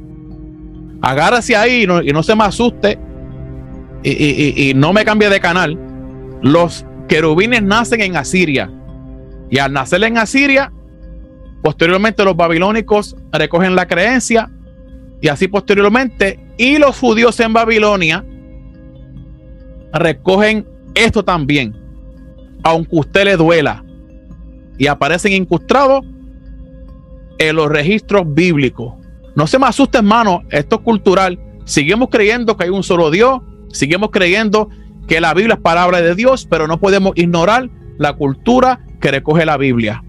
Agárrese ahí y no, se me asuste y, y no me cambie de canal. Los querubines nacen en Asiria. Y al nacer en Asiria, posteriormente los babilónicos recogen la creencia y así posteriormente, y los judíos en Babilonia recogen esto también, aunque usted le duela, y aparecen incrustados en los registros bíblicos. No se me asuste, hermano, esto es cultural. Seguimos creyendo que hay un solo Dios, seguimos creyendo que la Biblia es palabra de Dios, pero no podemos ignorar la cultura que recoge la Biblia.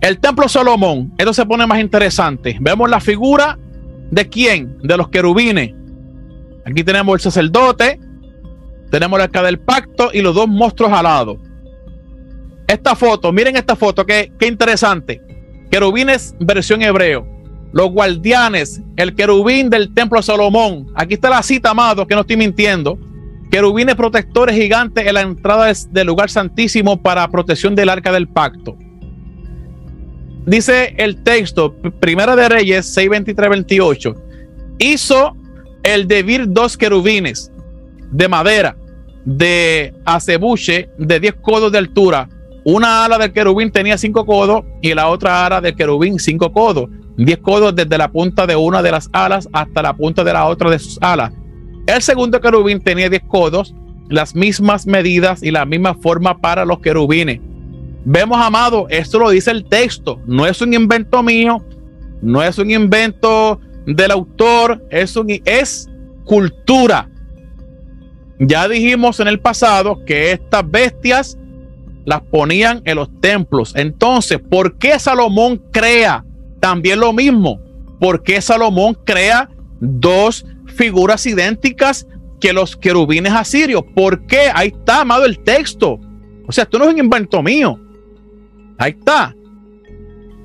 El templo Salomón, esto se pone más interesante. Vemos la figura de quién? De los querubines. Aquí tenemos el sacerdote, tenemos el arca del pacto y los dos monstruos alados. Esta foto, miren esta foto, qué, qué interesante. Querubines versión hebreo. Los guardianes, el querubín del templo Salomón. Aquí está la cita, amado, que no estoy mintiendo. Querubines protectores gigantes en la entrada del lugar santísimo para protección del arca del pacto. Dice el texto, Primera de Reyes 6, 23, 28. Hizo el Debir dos querubines de madera de acebuche de 10 codos de altura. Una ala del querubín tenía 5 codos y la otra ala del querubín 5 codos. 10 codos desde la punta de una de las alas hasta la punta de la otra de sus alas. El segundo querubín tenía 10 codos, las mismas medidas y la misma forma para los querubines. Vemos, amado, esto lo dice el texto, no es un invento mío, no es un invento del autor, es, un, es cultura. Ya dijimos en el pasado que estas bestias las ponían en los templos. Entonces, ¿por qué Salomón crea también lo mismo? ¿Por qué Salomón crea dos figuras idénticas que los querubines asirios. ¿Por qué? Ahí está, amado, el texto. O sea, esto no es un invento mío. Ahí está.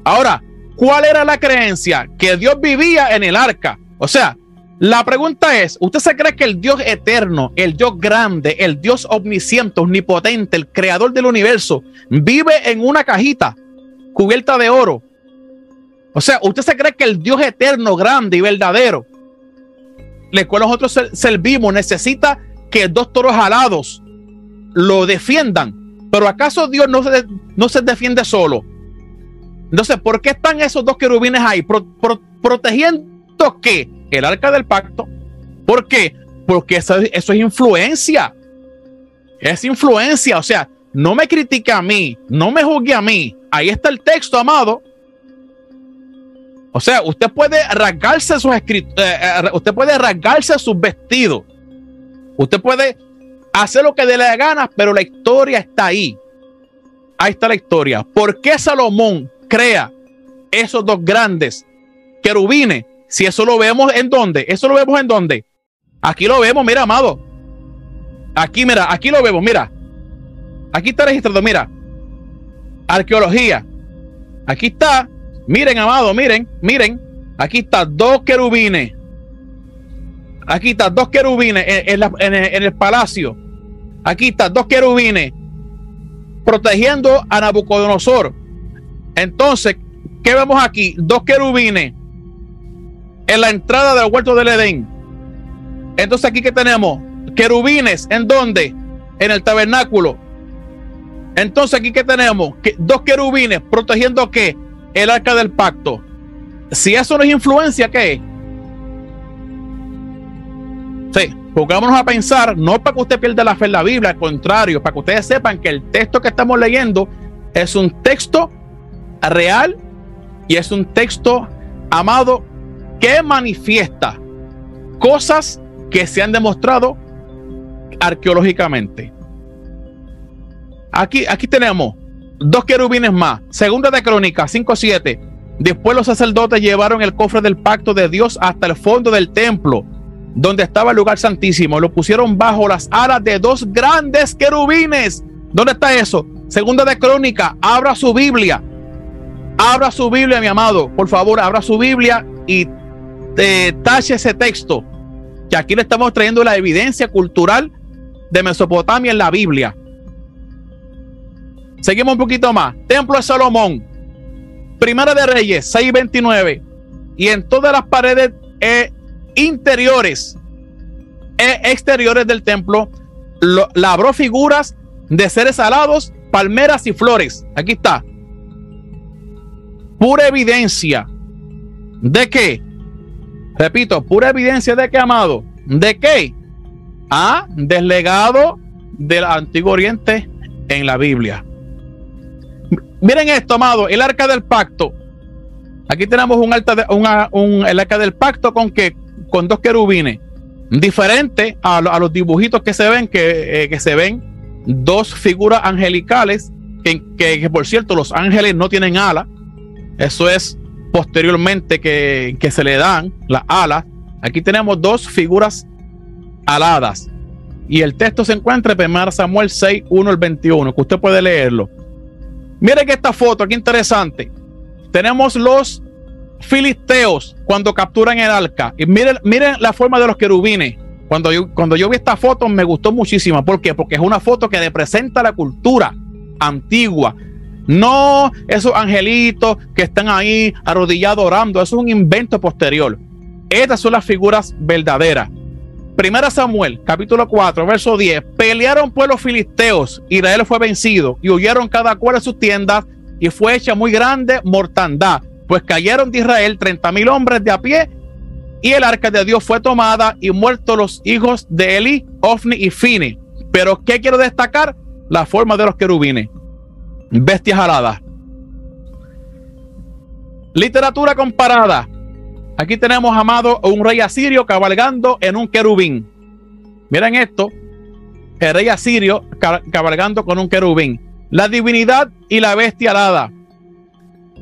Ahora, ¿cuál era la creencia? Que Dios vivía en el arca. O sea, la pregunta es, ¿usted se cree que el Dios eterno, el Dios grande, el Dios omnisciente, omnipotente, el creador del universo, vive en una cajita cubierta de oro? O sea, ¿usted se cree que el Dios eterno, grande y verdadero el cual nosotros servimos necesita que dos toros alados lo defiendan. Pero ¿acaso Dios no se, no se defiende solo? Entonces, ¿por qué están esos dos querubines ahí? ¿Protegiendo qué? El arca del pacto. ¿Por qué? Porque eso, es influencia. Es influencia. O sea, no me critique a mí, no me juzgue a mí. Ahí está el texto, amado. O sea, usted puede rasgarse sus escritos, eh, eh, usted puede rasgarse sus vestidos. Usted puede hacer lo que dé la gana, pero la historia está ahí. Ahí está la historia. ¿Por qué Salomón crea esos dos grandes querubines? Si eso lo vemos en dónde? Eso lo vemos en dónde? Aquí lo vemos, mira, amado. Aquí, mira, aquí lo vemos, mira. Aquí está registrado, mira. Arqueología. Aquí está Miren, amado, miren, miren. Aquí está dos querubines. Aquí está dos querubines en, el, palacio. Aquí está dos querubines protegiendo a Nabucodonosor. Entonces, ¿qué vemos aquí? Dos querubines en la entrada del huerto del Edén. Entonces, aquí que tenemos querubines en dónde? En el tabernáculo. Entonces, aquí que tenemos dos querubines protegiendo qué? el arca del pacto. Si eso no es influencia, ¿qué es? Sí, pongámonos a pensar, no para que usted pierda la fe en la Biblia, al contrario, para que ustedes sepan que el texto que estamos leyendo es un texto real y es un texto amado que manifiesta cosas que se han demostrado arqueológicamente. Aquí, aquí tenemos dos querubines más. Segunda de Crónicas 5:7. Después los sacerdotes llevaron el cofre del pacto de Dios hasta el fondo del templo, donde estaba el lugar santísimo. Lo pusieron bajo las alas de dos grandes querubines. ¿Dónde está eso? Segunda de Crónica, abra su Biblia. Abra su Biblia, mi amado. Por favor, abra su Biblia y tache ese texto. Que aquí le estamos trayendo la evidencia cultural de Mesopotamia en la Biblia. Seguimos un poquito más. Templo de Salomón. Primera de Reyes 6:29. Y en todas las paredes eh, interiores e exteriores del templo labró figuras de seres alados, palmeras y flores. Aquí está. Pura evidencia de que, repito, pura evidencia de que, amado, de que ha deslegado del Antiguo Oriente en la Biblia. Miren esto, amado, el arca del pacto. Aquí tenemos un, de, el arca del pacto con que con dos querubines, diferente a, los dibujitos que se ven, que, eh, se ven dos figuras angelicales, que, que, por cierto los ángeles no tienen alas, eso es posteriormente que, que se le dan las alas. Aquí tenemos dos figuras aladas. Y el texto se encuentra en 1 Samuel 6, 1 al 21, que usted puede leerlo. Miren que esta foto, aquí interesante. Tenemos los filisteos cuando capturan el arca. Y miren, miren la forma de los querubines. Cuando yo, cuando yo vi esta foto me gustó muchísimo. ¿Por qué? Porque es una foto que representa la cultura antigua. No esos angelitos que están ahí arrodillados orando. Eso es un invento posterior. Estas son las figuras verdaderas. Primera Samuel, capítulo 4, verso 10. Pelearon pueblos filisteos. Israel fue vencido y huyeron cada cual a sus tiendas y fue hecha muy grande mortandad. Pues cayeron de Israel treinta mil hombres de a pie y el arca de Dios fue tomada y muertos los hijos de Eli, Ofni y Fini. Pero ¿qué quiero destacar? La forma de los querubines. Bestias aladas. Literatura comparada. Aquí tenemos, amado, un rey asirio cabalgando en un querubín. Miren esto. El rey asirio cabalgando con un querubín. La divinidad y la bestia alada.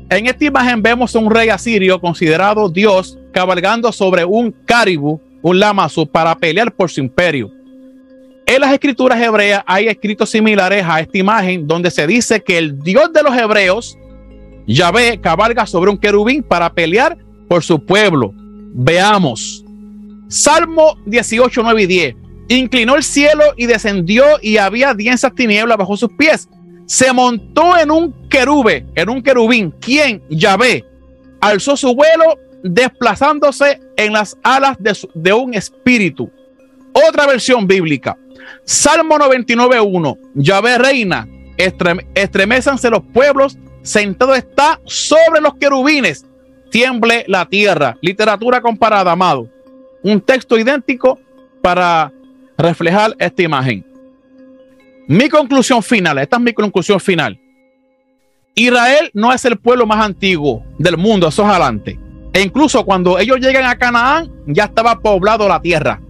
En esta imagen vemos a un rey asirio considerado Dios cabalgando sobre un caribú, un lamazo, para pelear por su imperio. En las escrituras hebreas hay escritos similares a esta imagen donde se dice que el Dios de los hebreos, Yahvé, cabalga sobre un querubín para pelear por su pueblo. Veamos. Salmo 18, 9 y 10. Inclinó el cielo y descendió y había densas tinieblas bajo sus pies se montó en un querube, en un querubín, quien, Yahvé, alzó su vuelo desplazándose en las alas de, un espíritu. Otra versión bíblica. Salmo 99.1. Yahvé reina, estremezanse los pueblos, sentado está sobre los querubines, tiemble la tierra. Literatura comparada, amado. Un texto idéntico para reflejar esta imagen. Mi conclusión final, esta es mi conclusión final. Israel no es el pueblo más antiguo del mundo, eso es adelante. E incluso cuando ellos llegan a Canaán, ya estaba poblado la tierra.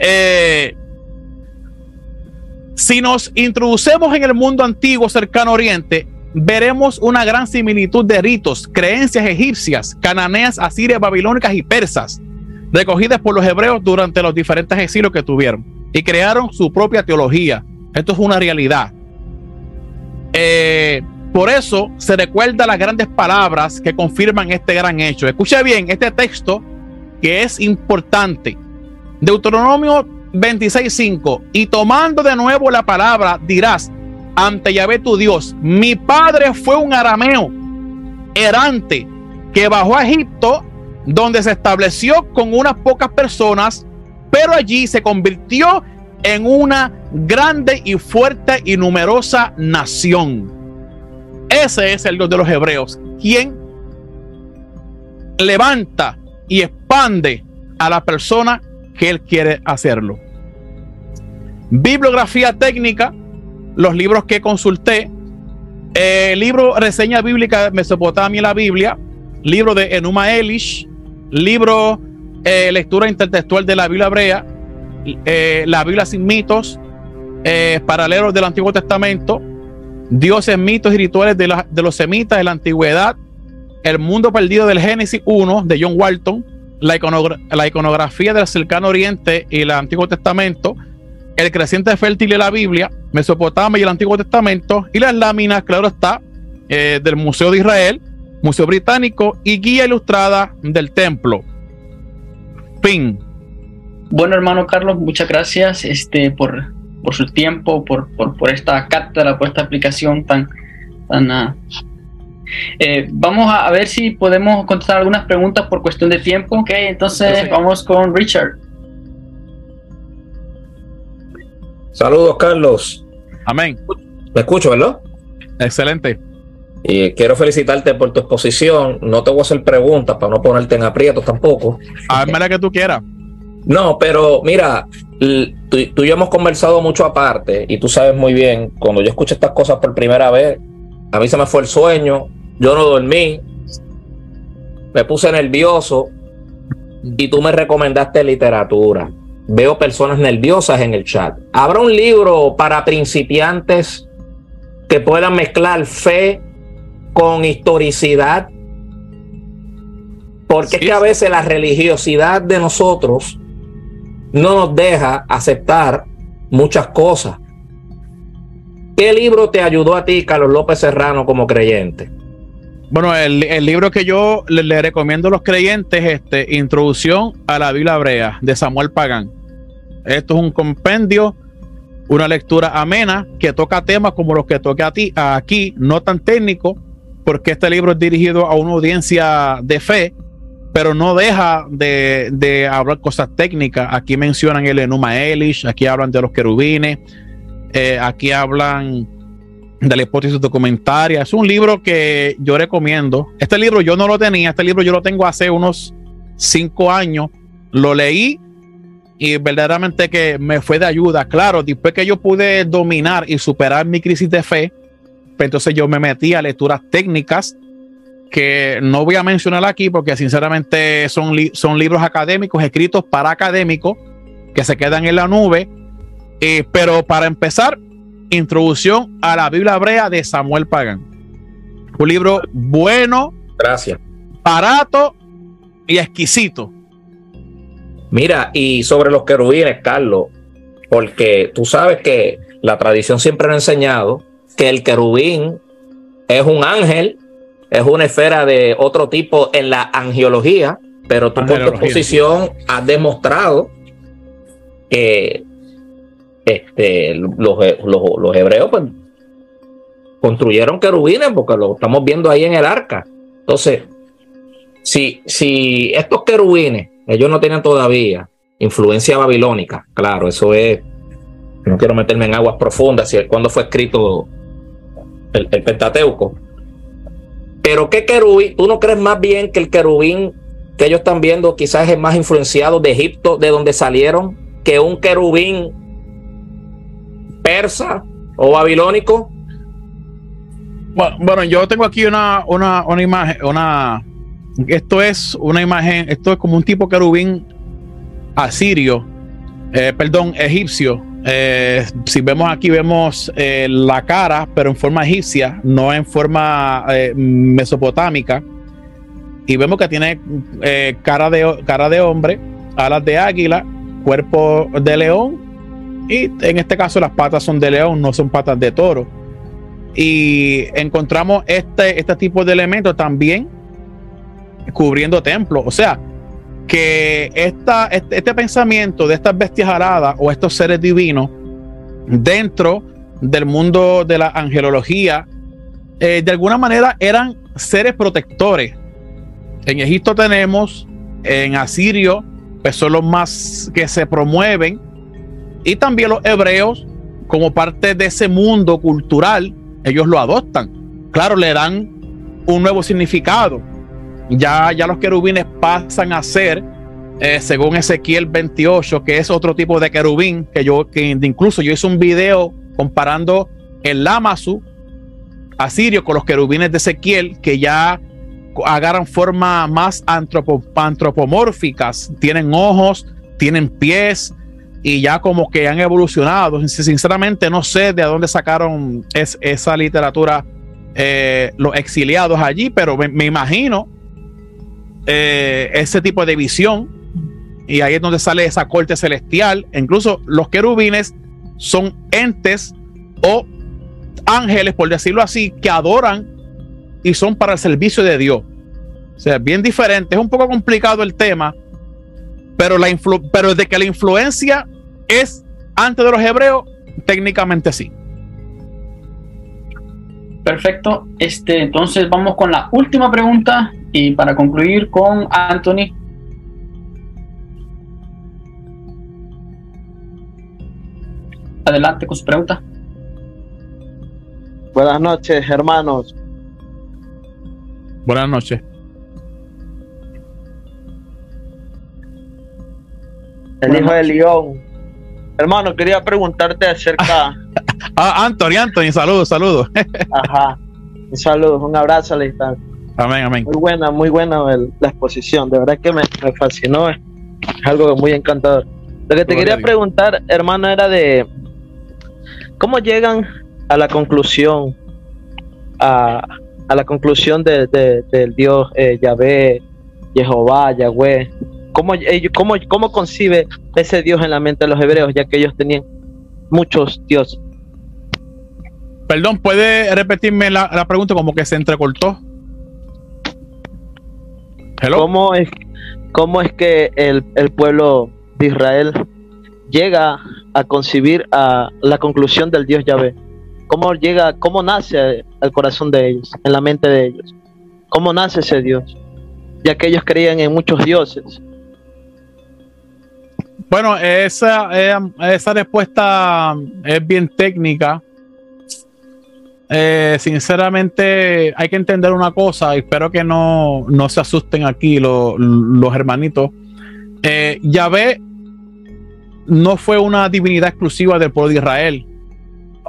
Eh, si nos introducemos en el mundo antiguo cercano Oriente, veremos una gran similitud de ritos, creencias egipcias, cananeas, asirias, babilónicas y persas, recogidas por los hebreos durante los diferentes exilios que tuvieron y crearon su propia teología. Esto es una realidad. Eh, por eso se recuerda las grandes palabras que confirman este gran hecho. Escucha bien este texto que es importante. Deuteronomio 26:5. Y tomando de nuevo la palabra, dirás ante Yahvé tu Dios: Mi padre fue un arameo errante que bajó a Egipto, donde se estableció con unas pocas personas pero allí se convirtió en una grande y fuerte y numerosa nación. Ese es el Dios de los hebreos, quien levanta y expande a la persona que él quiere hacerlo. Bibliografía técnica, los libros que consulté, el libro Reseña Bíblica de Mesopotamia y la Biblia, libro de Enuma Elish, libro eh, lectura intertextual de la Biblia hebrea, eh, la Biblia sin mitos, eh, paralelos del Antiguo Testamento, dioses, mitos y rituales de, los semitas de la antigüedad, el mundo perdido del Génesis 1 de John Walton, la, la iconografía del cercano Oriente y el Antiguo Testamento, el creciente fértil de la Biblia, Mesopotamia y el Antiguo Testamento, y las láminas, claro está, del Museo de Israel, Museo Británico y guía ilustrada del templo. Fin. Bueno, hermano Carlos, muchas gracias este, por, por su tiempo, por, por, esta cátedra, por esta aplicación tan, tan, ah, Eh, vamos a, ver si podemos contestar algunas preguntas por cuestión de tiempo. Ok, entonces vamos con Richard. Saludos, Carlos. Amén. ¿Me escucho, verdad? Excelente. Y quiero felicitarte por tu exposición. No te voy a hacer preguntas para no ponerte en aprietos tampoco. Hazme la que tú quieras. No, pero mira, tú, tú, y yo hemos conversado mucho aparte y tú sabes muy bien, cuando yo escuché estas cosas por primera vez, a mí se me fue el sueño, yo no dormí, me puse nervioso y tú me recomendaste literatura. Veo personas nerviosas en el chat. ¿Habrá un libro para principiantes que puedan mezclar fe con historicidad? Porque es que a veces la religiosidad de nosotros no nos deja aceptar muchas cosas. ¿Qué libro te ayudó a ti, Carlos López Serrano, como creyente? Bueno, el, libro que yo le, recomiendo a los creyentes es este, Introducción a la Biblia Hebrea, de Samuel Pagán. Esto es un compendio, una lectura amena que toca temas como los que toque a ti aquí, no tan técnico, porque este libro es dirigido a una audiencia de fe, pero no deja de, hablar cosas técnicas. Aquí mencionan el Enuma Elish, aquí hablan de los querubines, eh, aquí hablan de la hipótesis documentaria. Es un libro que yo recomiendo. Este libro yo no lo tenía, este libro yo lo tengo hace unos cinco años. Lo leí y verdaderamente que me fue de ayuda. Claro, después que yo pude dominar y superar mi crisis de fe, pues entonces yo me metí a lecturas técnicas que no voy a mencionar aquí porque sinceramente son, son libros académicos escritos para académicos que se quedan en la nube. Eh, pero para empezar, Introducción a la Biblia Hebrea de Samuel Pagan. Un libro bueno, gracias, barato y exquisito. Mira, y sobre los querubines, Carlos, porque tú sabes que la tradición siempre ha enseñado que el querubín es un ángel es una esfera de otro tipo en la angiología, pero tú por tu posición has demostrado que este, los, los, hebreos pues, construyeron querubines porque lo estamos viendo ahí en el arca. Entonces, si, si estos querubines, ellos no tienen todavía influencia babilónica, claro, eso es, no quiero meterme en aguas profundas, si cuando fue escrito el Pentateuco, pero ¿qué querubín? ¿Tú no crees más bien que el querubín que ellos están viendo quizás es más influenciado de Egipto, de donde salieron, que un querubín persa o babilónico? Bueno, yo tengo aquí una, una, una imagen, una, esto es una imagen, esto es como un tipo querubín asirio, eh, perdón, egipcio, eh, si vemos aquí, vemos eh, la cara, pero en forma egipcia, no en forma mesopotámica. Y vemos que tiene cara, de, cara de hombre, alas de águila, cuerpo de león. Y en este caso las patas son de león, no son patas de toro. Y encontramos este, este tipo de elementos también cubriendo templos. O sea, que esta, este, este, pensamiento de estas bestias aradas o estos seres divinos dentro del mundo de la angelología, eh, de alguna manera eran seres protectores. En Egipto tenemos, en Asirio, pues son los más que se promueven, y también los hebreos, como parte de ese mundo cultural, ellos lo adoptan. Claro, le dan un nuevo significado ya, ya los querubines pasan a ser, eh, según Ezequiel 28, que es otro tipo de querubín, que yo, que incluso yo hice un video comparando el Lamazu asirio con los querubines de Ezequiel, que ya agarran forma más antropomórficas, tienen ojos, tienen pies y ya como que han evolucionado. Sinceramente no sé de dónde sacaron esa literatura eh, los exiliados allí, pero me imagino eh, ese tipo de visión. Y ahí es donde sale esa corte celestial. Incluso los querubines son entes o ángeles, por decirlo así, que adoran y son para el servicio de Dios. O sea, bien diferente. Es un poco complicado el tema, pero, la pero de que la influencia es antes de los hebreos, técnicamente sí. Perfecto. Este, entonces vamos con la última pregunta y para concluir con Anthony. Adelante con su pregunta. Buenas noches, hermanos. Buenas noches. El hijo de León. Hermano, quería preguntarte acerca. ah, Anthony, Anthony, saludos, saludos. Ajá. Un saludo, un abrazo a la distancia. Amén, amén. Muy buena, muy buena la exposición. De verdad que me, fascinó. Es algo muy encantador. Lo que te quería preguntar, hermano, era de cómo llegan a la conclusión, a, la conclusión de, del Dios eh, Yahvé, Jehová, Yahweh. ¿Cómo, cómo, ¿Cómo concibe ese Dios en la mente de los hebreos, ya que ellos tenían muchos dioses? Perdón, ¿puede repetirme la, pregunta como que se entrecortó? ¿Cómo es, ¿Cómo es que el, el pueblo de Israel llega a concebir a la conclusión del Dios Yahvé? ¿Cómo llega, cómo nace el corazón de ellos, en la mente de ellos? ¿Cómo nace ese Dios? Ya que ellos creían en muchos dioses. Bueno, esa, eh, esa respuesta es bien técnica. Eh, sinceramente, hay que entender una cosa, espero que no, se asusten aquí los hermanitos. Eh, Yahvé no fue una divinidad exclusiva del pueblo de Israel.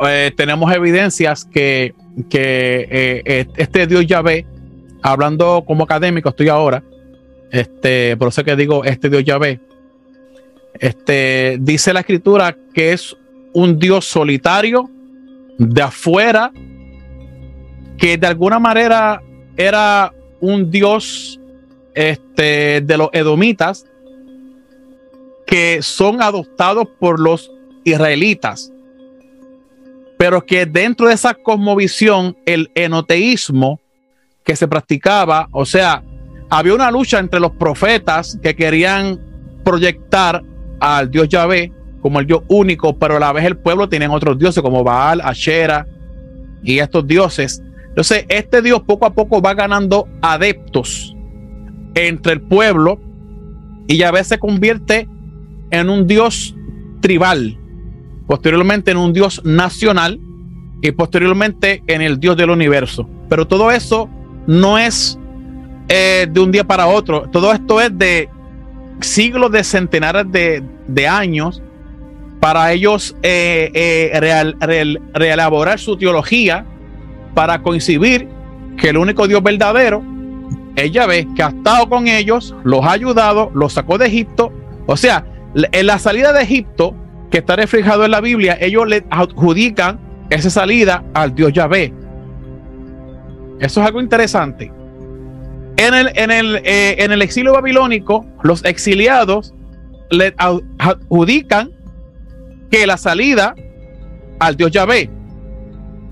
Eh, tenemos evidencias que, que eh, este Dios Yahvé, hablando como académico, estoy ahora, este, por eso que digo este Dios Yahvé, este, dice la escritura que es un Dios solitario, de afuera, que de alguna manera era un Dios este, de los edomitas, que son adoptados por los israelitas. Pero que dentro de esa cosmovisión, el enoteísmo que se practicaba, o sea, había una lucha entre los profetas que querían proyectar al Dios Yahvé como el Dios único, pero a la vez el pueblo tienen otros dioses como Baal, Asherah y estos dioses. Entonces, este Dios poco a poco va ganando adeptos entre el pueblo y Yahvé se convierte en un Dios tribal, posteriormente en un Dios nacional y posteriormente en el Dios del universo. Pero todo eso no es eh, de un día para otro, todo esto es de siglos de centenares de, años para ellos eh, eh, real, reelaborar su teología para coincidir que el único Dios verdadero ella ve que ha estado con ellos, los ha ayudado, los sacó de Egipto. O sea, en la salida de Egipto, que está reflejado en la Biblia, ellos le adjudican esa salida al Dios Yahvé. Eso es algo interesante. Eh, en el exilio babilónico, los exiliados le adjudican que la salida al Dios Yahvé.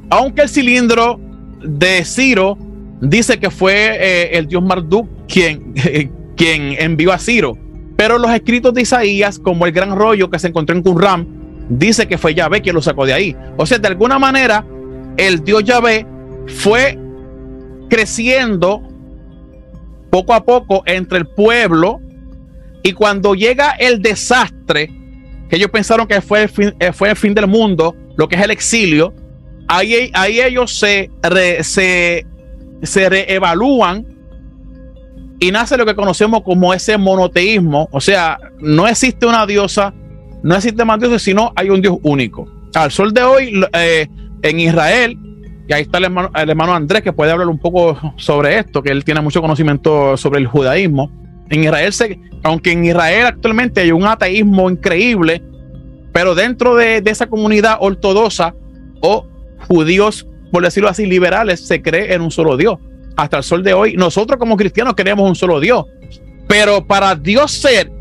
Aunque el cilindro de Ciro dice que fue eh, el Dios Marduk quien, quien envió a Ciro pero los escritos de Isaías, como el gran rollo que se encontró en Qumran, dice que fue Yahvé quien lo sacó de ahí. O sea, de alguna manera, el Dios Yahvé fue creciendo poco a poco entre el pueblo y cuando llega el desastre, que ellos pensaron que fue el fin, eh, fue el fin del mundo, lo que es el exilio, ahí, ahí ellos se, se, se reevalúan y nace lo que conocemos como ese monoteísmo, o sea, no existe una diosa, no existe más dioses, sino hay un Dios único. Al sol de hoy, eh, en Israel, y ahí está el hermano, Andrés que puede hablar un poco sobre esto, que él tiene mucho conocimiento sobre el judaísmo. En Israel, se, aunque en Israel actualmente hay un ateísmo increíble, pero dentro de, esa comunidad ortodoxa o judíos, por decirlo así, liberales, se cree en un solo Dios hasta el sol de hoy, nosotros como cristianos queremos un solo Dios. Pero para Dios ser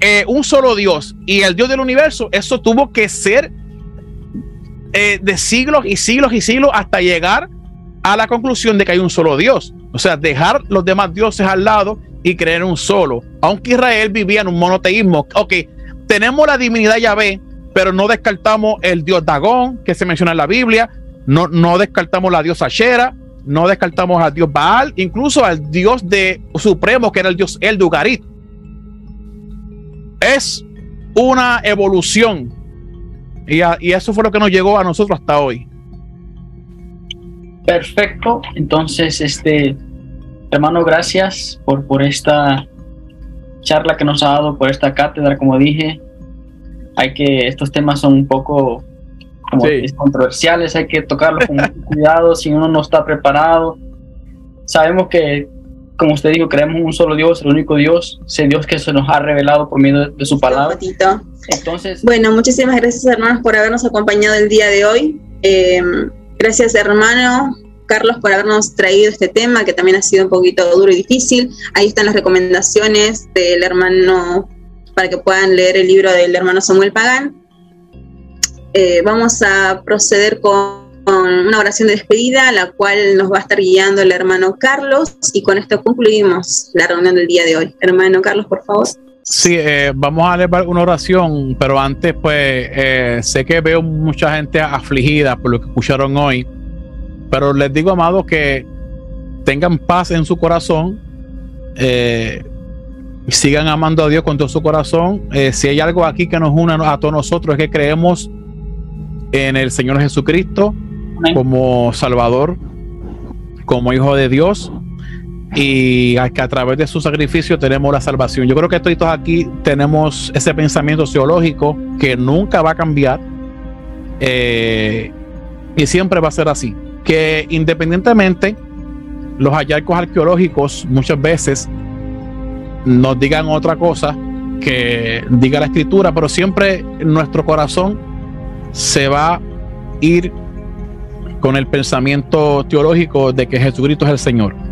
eh, un solo Dios y el Dios del universo, eso tuvo que ser eh, de siglos y siglos y siglos hasta llegar a la conclusión de que hay un solo Dios. O sea, dejar los demás dioses al lado y creer en un solo. Aunque Israel vivía en un monoteísmo. Ok, tenemos la divinidad Yahvé, pero no descartamos el Dios Dagón que se menciona en la Biblia, No, no descartamos la diosa Shera, no descartamos al dios Baal, incluso al dios de supremo que era el dios El Dugarit. Es una evolución y, y eso fue lo que nos llegó a nosotros hasta hoy. Perfecto, entonces este hermano, gracias por, por esta charla que nos ha dado, por esta cátedra, como dije. Hay que, estos temas son un poco como controversiales, hay que tocarlos con cuidado si uno no está preparado. Sabemos que, como usted dijo, creemos un solo Dios, el único Dios, ese Dios que se nos ha revelado por medio de, su palabra. Entonces, bueno, muchísimas gracias hermanos por habernos acompañado el día de hoy. Eh, gracias hermano Carlos por habernos traído este tema que también ha sido un poquito duro y difícil. Ahí están las recomendaciones del hermano para que puedan leer el libro del hermano Samuel Pagán. Eh, vamos a proceder con, una oración de despedida, la cual nos va a estar guiando el hermano Carlos, y con esto concluimos la reunión del día de hoy. Hermano Carlos, por favor. Sí, eh, vamos a leer una oración, pero antes, pues, eh, sé que veo mucha gente afligida por lo que escucharon hoy, pero les digo, amados, que tengan paz en su corazón, sigan amando a Dios con todo su corazón. si hay algo aquí que nos une a todos nosotros, es que creemos en el Señor Jesucristo como Salvador, como Hijo de Dios y que a través de su sacrificio tenemos la salvación. Yo creo que todos aquí tenemos ese pensamiento teológico que nunca va a cambiar eh, y siempre va a ser así. Que independientemente los hallazgos arqueológicos muchas veces nos digan otra cosa que diga la escritura, pero siempre nuestro corazón se va a ir con el pensamiento teológico de que Jesucristo es el Señor.